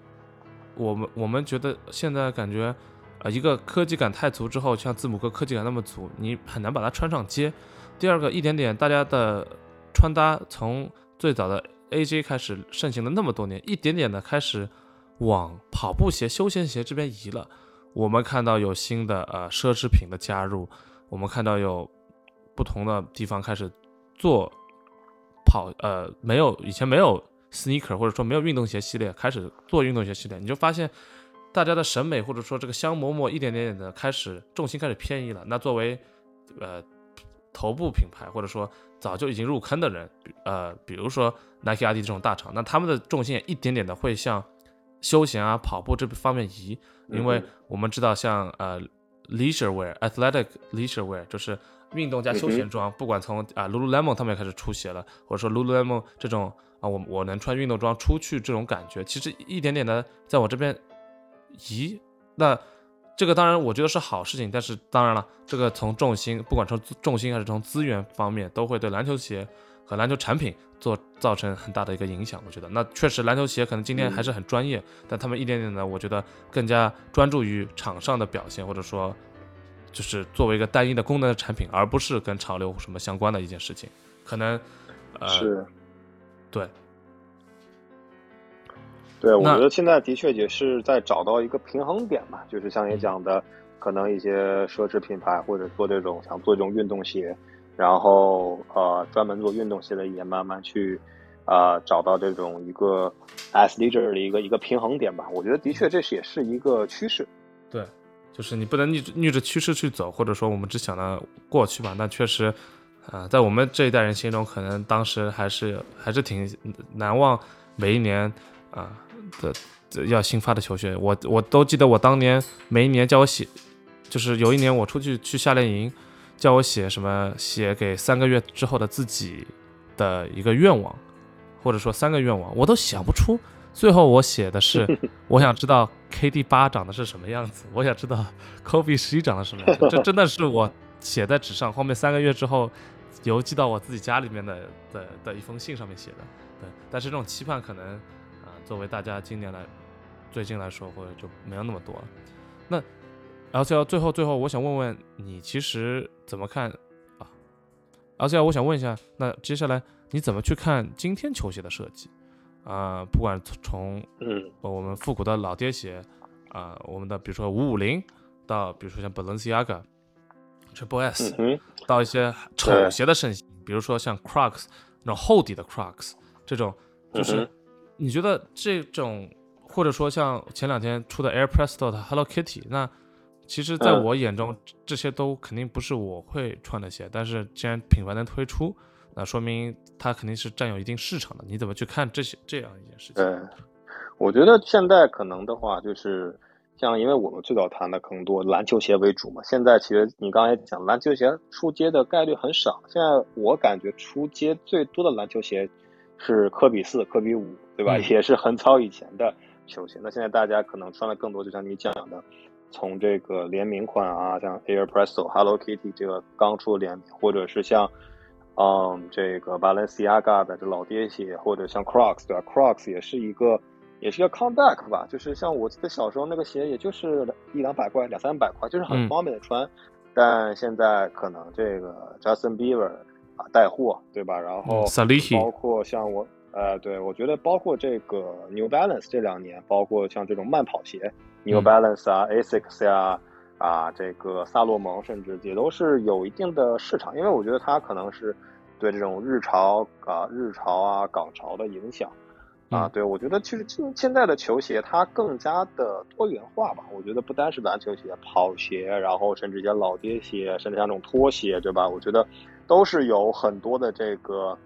我们我们觉得现在感觉，呃，一个科技感太足之后，像字母哥科技感那么足，你很难把它穿上街。第二个，一点点大家的穿搭从最早的 AJ 开始盛行了那么多年，一点点的开始往跑步鞋、休闲鞋这边移了。我们看到有新的呃奢侈品的加入。我们看到有不同的地方开始做跑，呃，没有以前没有 sneaker 或者说没有运动鞋系列，开始做运动鞋系列，你就发现大家的审美或者说这个香馍馍一点点点的开始重心开始偏移了。那作为呃头部品牌或者说早就已经入坑的人，呃，比如说 Nike、阿迪这种大厂，那他们的重心也一点点的会向休闲啊、跑步这方面移，因为我们知道像呃。Leisure wear, athletic leisure wear 就是运动加休闲装，不管从啊 Lululemon 他们也开始出鞋了，或者说 Lululemon 这种啊，我我能穿运动装出去这种感觉，其实一点点的在我这边移。那这个当然我觉得是好事情，但是当然了，这个从重心，不管从重心还是从资源方面，都会对篮球鞋和篮球产品做造成很大的一个影响。我觉得，那确实篮球鞋可能今天还是很专业，但他们一点点的，我觉得更加专注于场上的表现，或者说就是作为一个单一的功能的产品，而不是跟潮流什么相关的一件事情。可能，呃，是，对。对，我觉得现在的确也是在找到一个平衡点嘛，就是像你讲的，可能一些奢侈品牌或者做这种想做这种运动鞋，然后呃专门做运动鞋的也慢慢去啊找到这种一个 as leader 的一个一个平衡点吧。我觉得的确这是也是一个趋势。对，就是你不能逆逆着趋势去走，或者说我们只想着过去吧。那确实，啊，在我们这一代人心中，可能当时还是还是挺难忘每一年啊。的要新发的球鞋，我我都记得，我当年每一年叫我写，就是有一年我出去去夏令营，叫我写什么，写给三个月之后的自己的一个愿望，或者说三个愿望，我都想不出。最后我写的是，我想知道 KD 八长得是什么样子，我想知道 Kobe 十一长得什么样子。这真的是我写在纸上，后面三个月之后邮寄到我自己家里面的的的一封信上面写的。对，但是这种期盼可能。啊作为大家今年来，最近来说，或者就没有那么多了。那 C L 最后最后，我想问问你，其实怎么看啊 C L，我想问一下，那接下来你怎么去看今天球鞋的设计啊？不管从嗯我们复古的老爹鞋啊，我们的比如说五五零，到比如说像 Balenciaga、Triple S，到一些丑鞋的盛行，比如说像 Crocs 那种厚底的 Crocs 这种，就是。你觉得这种，或者说像前两天出的 Air Presto 的 Hello Kitty，那其实在我眼中，这些都肯定不是我会穿的鞋。但是既然品牌能推出，那说明它肯定是占有一定市场的。你怎么去看这些这样一件事情？对，我觉得现在可能的话，就是像因为我们最早谈的更多篮球鞋为主嘛。现在其实你刚才讲篮球鞋出街的概率很少。现在我感觉出街最多的篮球鞋是科比四、科比五。对吧？也是很早以前的球鞋。那现在大家可能穿的更多，就像你讲的，从这个联名款啊，像 Air Presto、Hello Kitty 这个刚出联名，或者是像嗯这个 Balenciaga 的这老爹鞋，或者像 Crocs 对吧？Crocs 也是一个也是一个 comeback 吧。就是像我记得小时候那个鞋，也就是一两百块、两三百块，就是很方便的穿。但现在可能这个 Justin Bieber 啊带货，对吧？然后包括像我。呃，对，我觉得包括这个 New Balance 这两年，包括像这种慢跑鞋，New Balance 啊，Asics 呀，啊，这个萨洛蒙，甚至也都是有一定的市场，因为我觉得它可能是对这种日潮啊、日潮啊、港潮的影响啊。对，我觉得其实现现在的球鞋它更加的多元化吧。我觉得不单是篮球鞋、跑鞋，然后甚至一些老爹鞋，甚至像这种拖鞋，对吧？我觉得都是有很多的这个。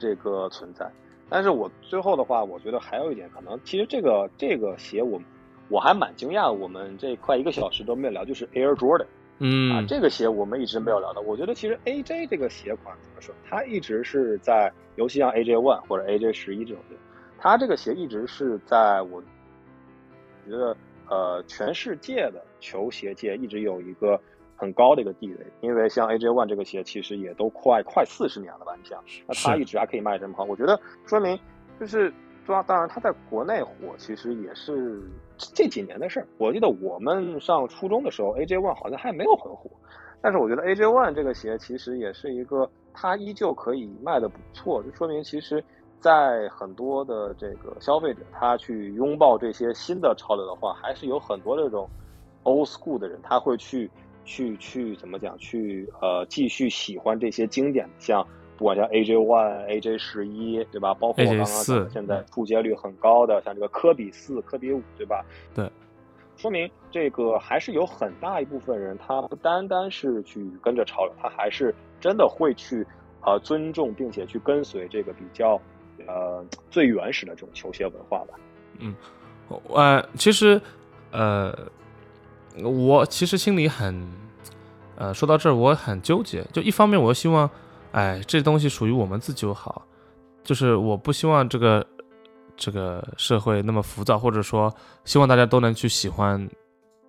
这个存在，但是我最后的话，我觉得还有一点可能，其实这个这个鞋我我还蛮惊讶，我们这快一个小时都没有聊，就是 Air Jordan，嗯啊，这个鞋我们一直没有聊到。我觉得其实 AJ 这个鞋款怎么说，它一直是在，尤其像 AJ One 或者 AJ 十一这种鞋，它这个鞋一直是在我觉得呃全世界的球鞋界一直有一个。很高的一个地位，因为像 AJ One 这个鞋其实也都快快四十年了吧？你想，那它一直还可以卖这么好，我觉得说明就是，当当然它在国内火，其实也是这几年的事儿。我记得我们上初中的时候，AJ One 好像还没有很火，但是我觉得 AJ One 这个鞋其实也是一个，它依旧可以卖的不错，就说明其实，在很多的这个消费者他去拥抱这些新的潮流的话，还是有很多这种 old school 的人他会去。去去怎么讲？去呃，继续喜欢这些经典，像不管像 AJ One、AJ 十一，对吧？包括我刚刚讲的现在出街率很高的，像这个科比四、科比五，对吧？对，说明这个还是有很大一部分人，他不单单是去跟着潮流，他还是真的会去呃尊重并且去跟随这个比较呃最原始的这种球鞋文化吧。嗯，呃，其实呃。我其实心里很，呃，说到这儿我很纠结。就一方面，我希望，哎，这东西属于我们自己就好，就是我不希望这个这个社会那么浮躁，或者说希望大家都能去喜欢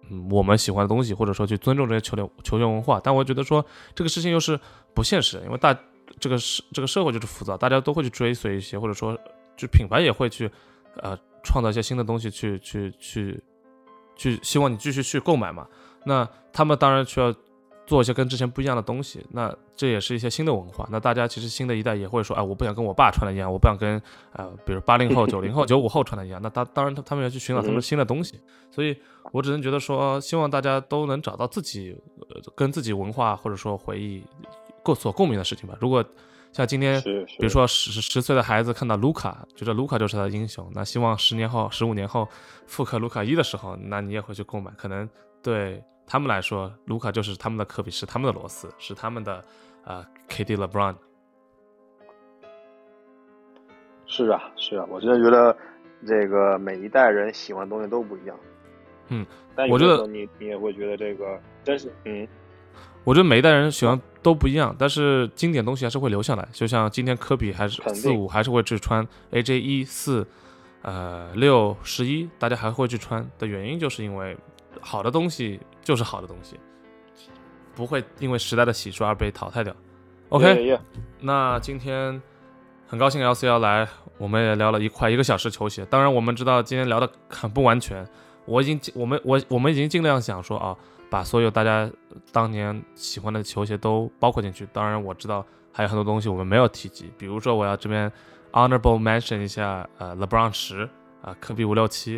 嗯我们喜欢的东西，或者说去尊重这些球员球员文化。但我觉得说这个事情又是不现实，因为大这个社这个社会就是浮躁，大家都会去追随一些，或者说就品牌也会去呃创造一些新的东西去去去去希望你继续去购买嘛。那他们当然需要做一些跟之前不一样的东西，那这也是一些新的文化。那大家其实新的一代也会说，哎，我不想跟我爸穿的一样，我不想跟呃，比如八零后、九零后、九五后穿的一样。那当当然他他们要去寻找他们新的东西，所以我只能觉得说，希望大家都能找到自己呃跟自己文化或者说回忆共所共鸣的事情吧。如果像今天，比如说十十岁的孩子看到卢卡，觉得卢卡就是他的英雄，那希望十年后、十五年后复刻卢卡一的时候，那你也会去购买。可能对他们来说，卢卡就是他们的科比，是他们的罗斯，是他们的呃 KD LeBron。是啊，是啊，我真的觉得这个每一代人喜欢的东西都不一样。嗯，但我觉得你你也会觉得这个真是嗯，我觉得每一代人喜欢都不一样，但是经典东西还是会留下来。就像今天科比还是四五还是会去穿 AJ 一四，呃六十一，大家还会去穿的原因，就是因为好的东西就是好的东西，不会因为时代的洗刷而被淘汰掉。Yeah. 那今天很高兴 LCL 来，我们也聊了一快一个小时球鞋。当然，我们知道今天聊的很不完全，我已经尽我们我我们已经尽量想说啊，把所有大家当年喜欢的球鞋都包括进去。当然，我知道还有很多东西我们没有提及，比如说我要这边 honorable mention 一下呃 LeBron 十啊，科比五六七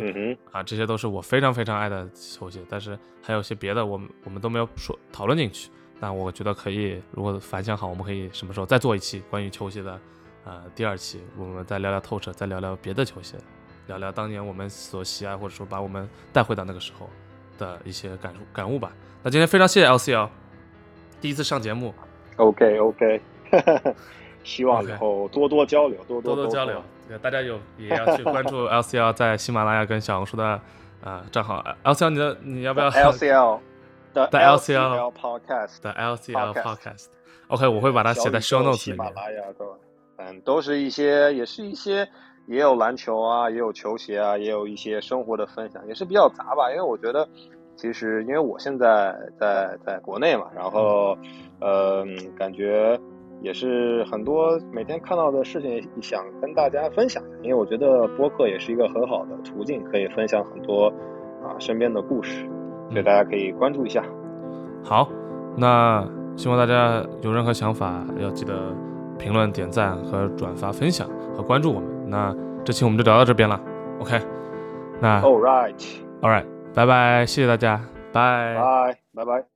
啊，这些都是我非常非常爱的球鞋，但是还有些别的我们我们都没有说讨论进去。那我觉得可以，如果反响好，我们可以什么时候再做一期关于球鞋的，呃，第二期，我们再聊聊透彻，再聊聊别的球鞋，聊聊当年我们所喜爱或者说把我们带回到那个时候的一些感触感悟吧。那今天非常谢谢 LCL，第一次上节目，OK OK，希望以后多多交流，多多交流。对大家有也要去关注 LCL 在喜马拉雅跟小红书的呃账号。LCL 你的你要不要 LCL 的的 LCL Podcast 的 LCL Podcast。OK，我会把它写在 show notes 喜里面。马拉雅的，嗯，都是一些，也是一些，也有篮球啊，也有球鞋啊，也有一些生活的分享，也是比较杂吧。因为我觉得，其实因为我现在在在国内嘛，然后，呃，感觉也是很多每天看到的事情，想跟大家分享。因为我觉得播客也是一个很好的途径，可以分享很多啊身边的故事，所以大家可以关注一下。好，那希望大家有任何想法，要记得评论、点赞和转发、分享和关注我们。那这期我们就聊到这边了。OK，那 All right，All right，拜拜，谢谢大家，拜拜拜拜。拜拜。